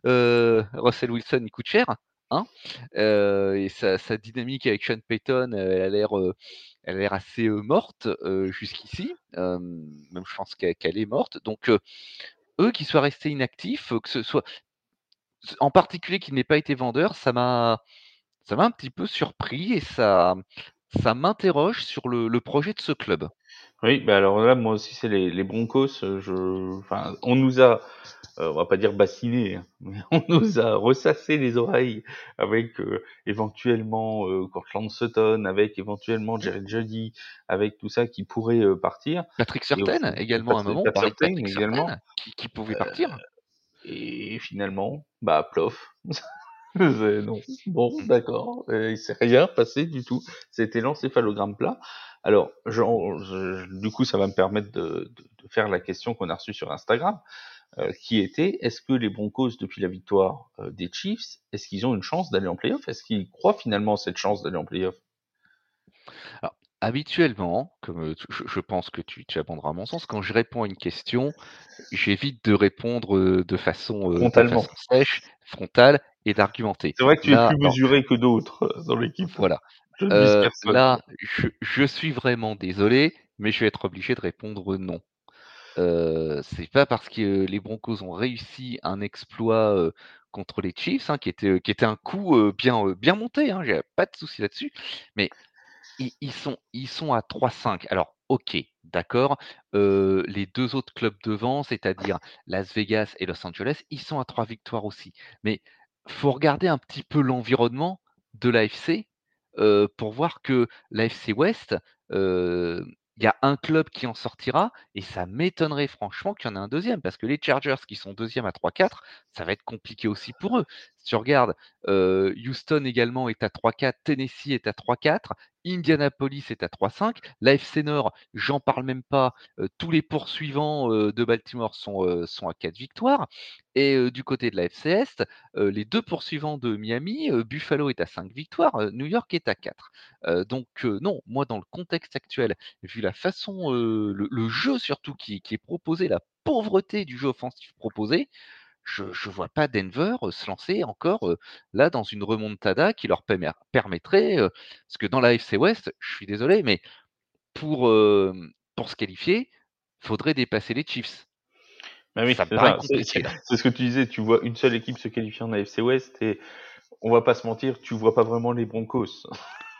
Russell Wilson, il coûte cher, hein, et sa sa dynamique avec Sean Payton, elle a l'air, elle a l'air assez, morte, jusqu'ici, même je pense qu'elle est morte donc eux qui soient restés inactifs, que ce soit en particulier qu'ils n'aient pas été vendeurs, ça m'a ça m'a un petit peu surpris et ça m'interroge sur le projet de ce club. Oui, bah, alors là, moi aussi, c'est les les Broncos, heu, je enfin, on nous a, heu, on va pas dire bassinés, hein, mais on nous a ressassé les oreilles avec, heu, éventuellement, heu, Courtland Sutton, avec éventuellement Mmh. Jerry Jeudy, avec tout ça qui pourrait, heu, partir Patrick fi également à un moment, on Pat parlait de Surtain Patrick également, qui qui pouvait partir. et finalement, bah, plof. Non. Bon, d'accord, il s'est rien passé du tout. C'était l'encéphalogramme plat. Alors, je du coup, ça va me permettre de de de faire la question qu'on a reçue sur Instagram, heu, qui était: «Est-ce que les Broncos, depuis la victoire, heu, des Chiefs, est-ce qu'ils ont une chance d'aller en play-off? Est-ce qu'ils croient finalement à cette chance d'aller en play-off?» Alors, habituellement, comme, tu je je pense que tu tu abonderas mon sens, quand je réponds à une question, j'évite de répondre, de façon, heu, de façon sèche, frontale et d'argumenter. C'est vrai que tu es plus mesuré que d'autres, heu, dans l'équipe. voilà, Je personne. là, je je suis vraiment désolé, mais je vais être obligé de répondre non. Heu, c'est pas parce que les Broncos ont réussi un exploit, heu, contre les Chiefs, hein, qui était, qui était un coup, bien, bien monté, hein, j'ai pas de souci là-dessus, mais ils ils sont ils sont à 3-5. Alors OK, d'accord, les 2 autres clubs devant, c'est-à-dire Las Vegas et Los Angeles, ils sont à 3 victoires aussi. Mais faut regarder un petit peu l'environnement de l'AFC, pour voir que l'AFC West, il y a un club qui en sortira et ça m'étonnerait franchement qu'il y en ait un deuxième, parce que les Chargers qui sont deuxièmes à 3-4, ça va être compliqué aussi pour eux. Si tu regardes, Houston également est à 3-4, Tennessee est à 3-4, Indianapolis est à 3-5. L'AFC Nord, j'en parle même pas, tous les poursuivants, de Baltimore sont, à 4 victoires et du côté de l'AFC Est, les 2 poursuivants de Miami, Buffalo est à 5 victoires, New York est à 4. Heu, donc non, moi dans le contexte actuel, vu la façon, le jeu surtout qui est proposé, la pauvreté du jeu offensif proposé, je je vois pas Denver, heu, se lancer encore, heu, là dans une remontada qui leur permettrait, heu parce que dans la l'AFC West, je suis désolé, mais pour, se qualifier, faudrait dépasser les Chiefs. Bah oui, c'est ce que tu disais, tu vois une seule équipe se qualifier en AFC West et on va pas se mentir, tu vois pas vraiment les Broncos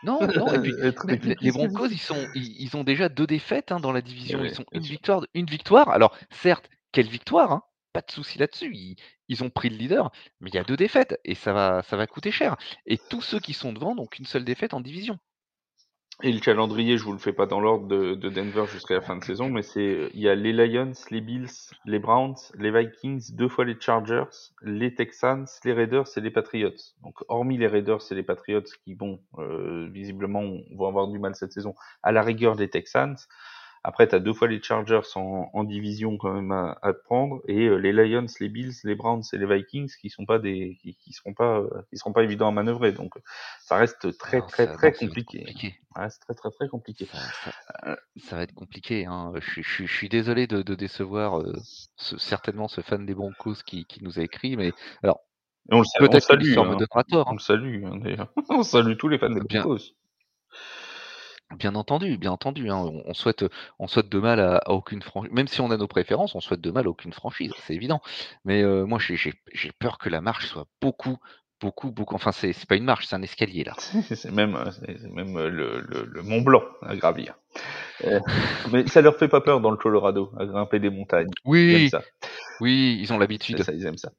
Non, non et puis les Broncos, ils sont ils ils ont déjà 2 défaites, hein, dans la Eh division. Ils sont une victoire une victoire. Alors certes, quelle victoire, hein, pas de souci là-dessus. Ils ils ont pris le leader, mais il y a 2 défaites et ça va ça va coûter cher et tous ceux qui sont devant n'ont qu'une seule défaite en division. Et le calendrier, je vous le fais pas dans l'ordre de de Denver jusqu'à la fin de saison, mais c'est, heu, il y a les Lions, les Bills, les Browns, les Vikings, 2 fois les Chargers, les Texans, les Raiders et les Patriots. Donc hormis les Raiders et les Patriots qui, bon, heu, visiblement vont avoir du mal cette saison, à la rigueur les Texans. Après, tu as 2 fois les Chargers en en division quand même à à te prendre et heu, les Lions, les Bills, les Browns et les Vikings qui sont pas des qui qui seront pas, heu, qui seront pas évidents à manœuvrer. Donc ça reste très, Non, très, très compliqué. compliqué. Ça reste très, très, très compliqué. Ça ça va être compliqué, hein. Je suis je je suis désolé de de décevoir, heu, ce certainement ce fan des Broncos qui qui nous a écrit, mais alors peut-être que l'histoire me hein, donnera tort, on hein. le salue, hein. On salue tous les fans des Broncos. Bien entendu, bien entendu, hein. On on souhaite, on souhaite de mal à à aucune franchise. même si on a nos préférences, on souhaite de mal à aucune franchise, c'est évident. Mais, heu, moi j'ai j'ai j'ai peur que la marche soit beaucoup, beaucoup, beaucoup enfin c'est c'est pas une marche, c'est un escalier là. C'est même, c'est c'est même, heu, le le le Mont Blanc à gravir. Mais ça leur fait pas peur dans le Colorado, à grimper des montagnes. Ils aiment Oui, ça. Oui, ils ont l'habitude. ça, ils aiment ça.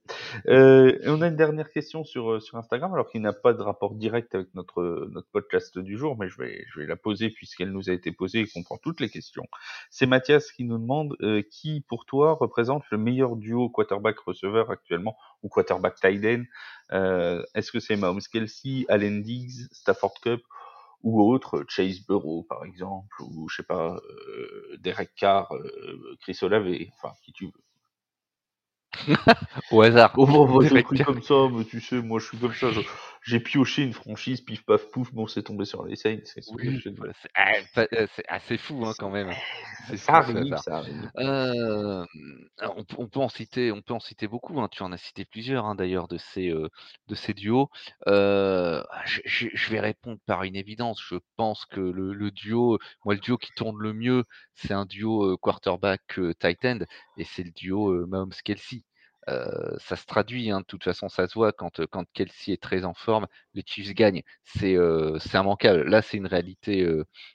Et on a une dernière question sur, heu, sur Instagram, alors qui n'a pas de rapport direct avec notre, heu, notre podcast du jour, mais je vais je vais la poser puisqu'elle nous a été posée et qu'on prend toutes les questions. C'est Mathias qui nous demande, heu, qui pour toi représente le meilleur duo quarterback-receveur actuellement ou quarterback tight end? Heu, est-ce que c'est Mahomes Kelce, Allen Diggs, Stafford Cup ou autre, Chase Burrow par exemple ou je sais pas, heu, Derek Carr, heu, Chris Olave, enfin qui tu veux? Au hasard. Oh bah, bah, j'ai Derek pris Carr. comme ça, mais tu sais, moi je suis comme ça, je j'ai pioché une franchise, pif paf pouf, bon, c'est tombé sur les Saints. C'est oui, ah, euh, c'est assez fou hein, quand même. Ça arrive, ça, arrive. Euh, on, on, peut en citer, on peut en citer beaucoup. Hein. Tu en as cité plusieurs hein, d'ailleurs de ces euh, de ces duos. Euh, je, je, je, vais répondre par une évidence. Je pense que le, le duo, moi le duo qui tourne le mieux, c'est un duo quarterback tight end et c'est le duo Mahomes Kelsey ça se traduit, hein, de toute façon, ça se voit quand, quand Kelsey est très en forme, les Chiefs gagnent. C'est euh, immanquable. Là, c'est une réalité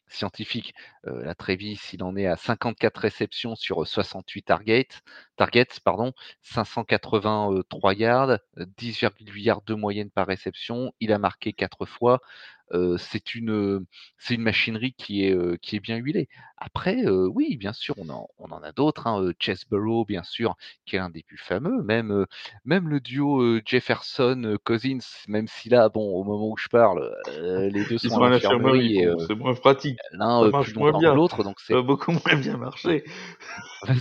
scientifique. la Travis, il en est à 54 réceptions sur 68 targets, targets pardon, 583 yards, 10,8 yards de moyenne par réception. Il a marqué 4 fois c'est une, c'est une machinerie qui est, qui est bien huilée. Après, oui, bien sûr, on en, on en a d'autres. Hein, Chesborough, bien sûr, qui est l'un des plus fameux. Même, même le duo Jefferson-Cousins, même si là, bon, au moment où je parle, les deux sont, à l'infirmerie. c'est moins pratique. L'un plus longtemps que l'autre, donc c'est beaucoup moins bien marché.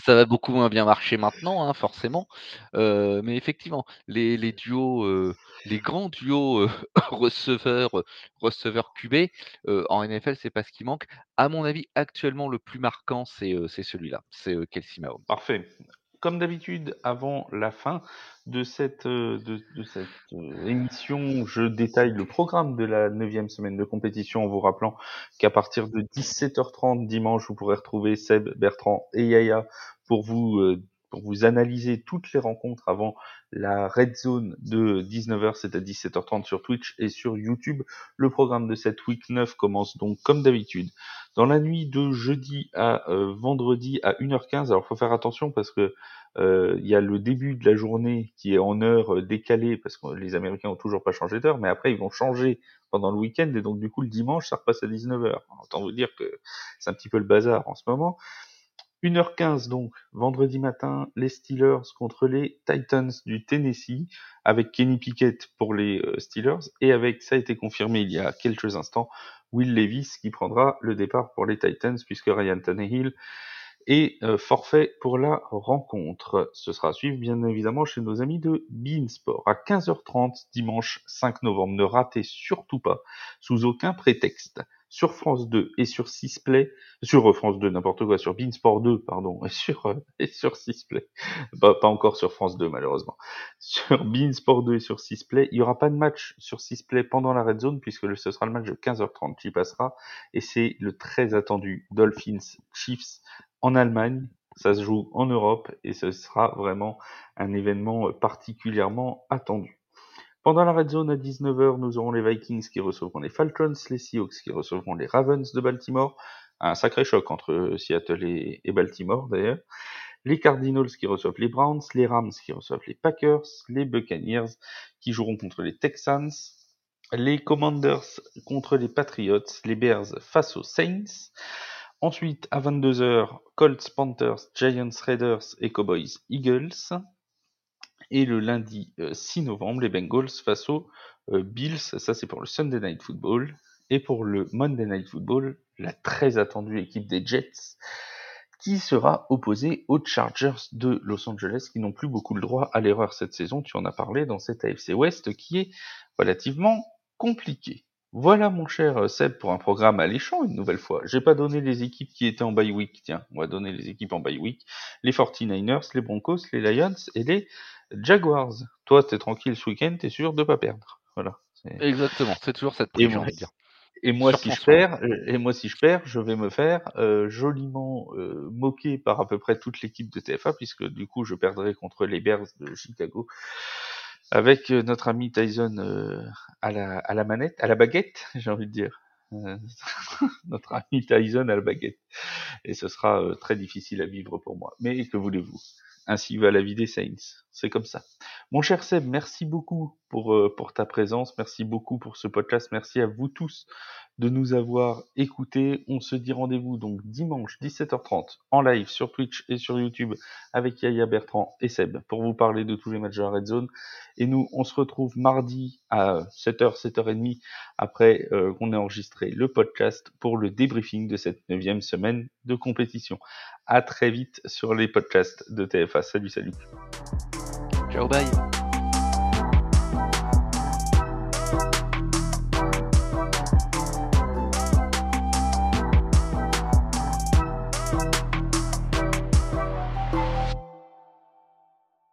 ça va beaucoup moins bien marcher maintenant, hein, forcément. mais effectivement, les, les duos, les grands duos receveurs, receveurs QB en NFL, c'est pas ce qui manque. À mon avis, actuellement, le plus marquant, c'est celui-là, c'est Kelsey Mahomes. Parfait. Comme d'habitude, avant la fin de cette, de cette émission, je détaille le programme de la neuvième semaine de compétition en vous rappelant qu'à partir de 17h30 dimanche, vous pourrez retrouver Seb, Bertrand et Yaya pour vous vous analyser toutes les rencontres avant la red zone de 19h, c'est à 17h30 sur Twitch et sur YouTube. Le programme de cette week 9 commence donc comme d'habitude dans la nuit de jeudi à euh, vendredi à 1h15. Alors faut faire attention parce que euh, il y a le début de la journée qui est en heure euh, décalée parce que les Américains ont toujours pas changé d'heure, mais après ils vont changer pendant le week-end et donc du coup le dimanche ça repasse à 19h. Autant vous dire que c'est un petit peu le bazar en ce moment. 1h15 donc, vendredi matin, les Steelers contre les Titans du Tennessee, avec Kenny Pickett pour les euh, Steelers, et avec, ça a été confirmé il y a quelques instants, Will Levis qui prendra le départ pour les Titans, puisque Ryan Tannehill est euh, forfait pour la rencontre. Ce sera à suivre bien évidemment chez nos amis de Beansport à 15h30 dimanche 5 novembre. Ne ratez surtout pas, sous aucun prétexte, sur France 2 et sur Sisplay, sur euh, France 2 n'importe quoi, sur Beansport 2 pardon, et sur euh, et sur Sisplay, pas, pas encore sur France 2 malheureusement, sur Beansport 2 et sur Sisplay, il y aura pas de match sur Sisplay pendant la red zone puisque ce sera le match de 15h30 qui passera et c'est le très attendu Dolphins Chiefs en Allemagne. Ça se joue en Europe et ce sera vraiment un événement particulièrement attendu. Pendant la red zone à 19h, nous aurons les Vikings qui recevront les Falcons, les Seahawks qui recevront les Ravens de Baltimore. Un sacré choc entre Seattle et, Baltimore d'ailleurs. Les Cardinals qui reçoivent les Browns, les Rams qui reçoivent les Packers, les Buccaneers qui joueront contre les Texans, les Commanders contre les Patriots, les Bears face aux Saints. Ensuite, à 22h, Colts, Panthers, Giants, Raiders et Cowboys, Eagles. Et le lundi 6 euh, novembre, les Bengals face aux euh, Bills. Ça, c'est pour le Sunday Night Football. Et pour le Monday Night Football, la très attendue équipe des Jets qui sera opposée aux Chargers de Los Angeles qui n'ont plus beaucoup le droit à l'erreur cette saison. Tu en as parlé dans cette AFC West qui est relativement compliquée. Voilà mon cher euh, Seb pour un programme alléchant une nouvelle fois. J'ai pas donné les équipes qui étaient en bye week. Tiens, on va donner les équipes en bye week. Les 49ers, les Broncos, les Lions et les Jaguars. Toi, t'es tranquille ce week-end, t'es sûr de pas perdre. Voilà. Exactement, c'est toujours cette dire. Et moi, si je perds, euh, et moi, si je perds, je vais me faire euh, joliment euh, moquer par à peu près toute l'équipe de TFA, puisque du coup, je perdrai contre les Bears de Chicago avec notre ami Tyson à la à la manette, à la baguette, j'ai envie de dire. notre ami Tyson à la baguette. Et ce sera très difficile à vivre pour moi. Mais que voulez-vous? Ainsi va la vie des Saints. C'est comme ça. Mon cher Seb, merci beaucoup pour, euh, pour ta présence. Merci beaucoup pour ce podcast. Merci à vous tous de nous avoir écoutés. On se dit rendez-vous donc dimanche 17h30 en live sur Twitch et sur YouTube avec Yaya Bertrand et Seb pour vous parler de tous les matchs de la Red Zone. Et nous, on se retrouve mardi à 7h, 7h30 après euh, qu'on ait enregistré le podcast pour le débriefing de cette neuvième semaine de compétition. À très vite sur les podcasts de TFA. Salut, salut. Ciao, bye.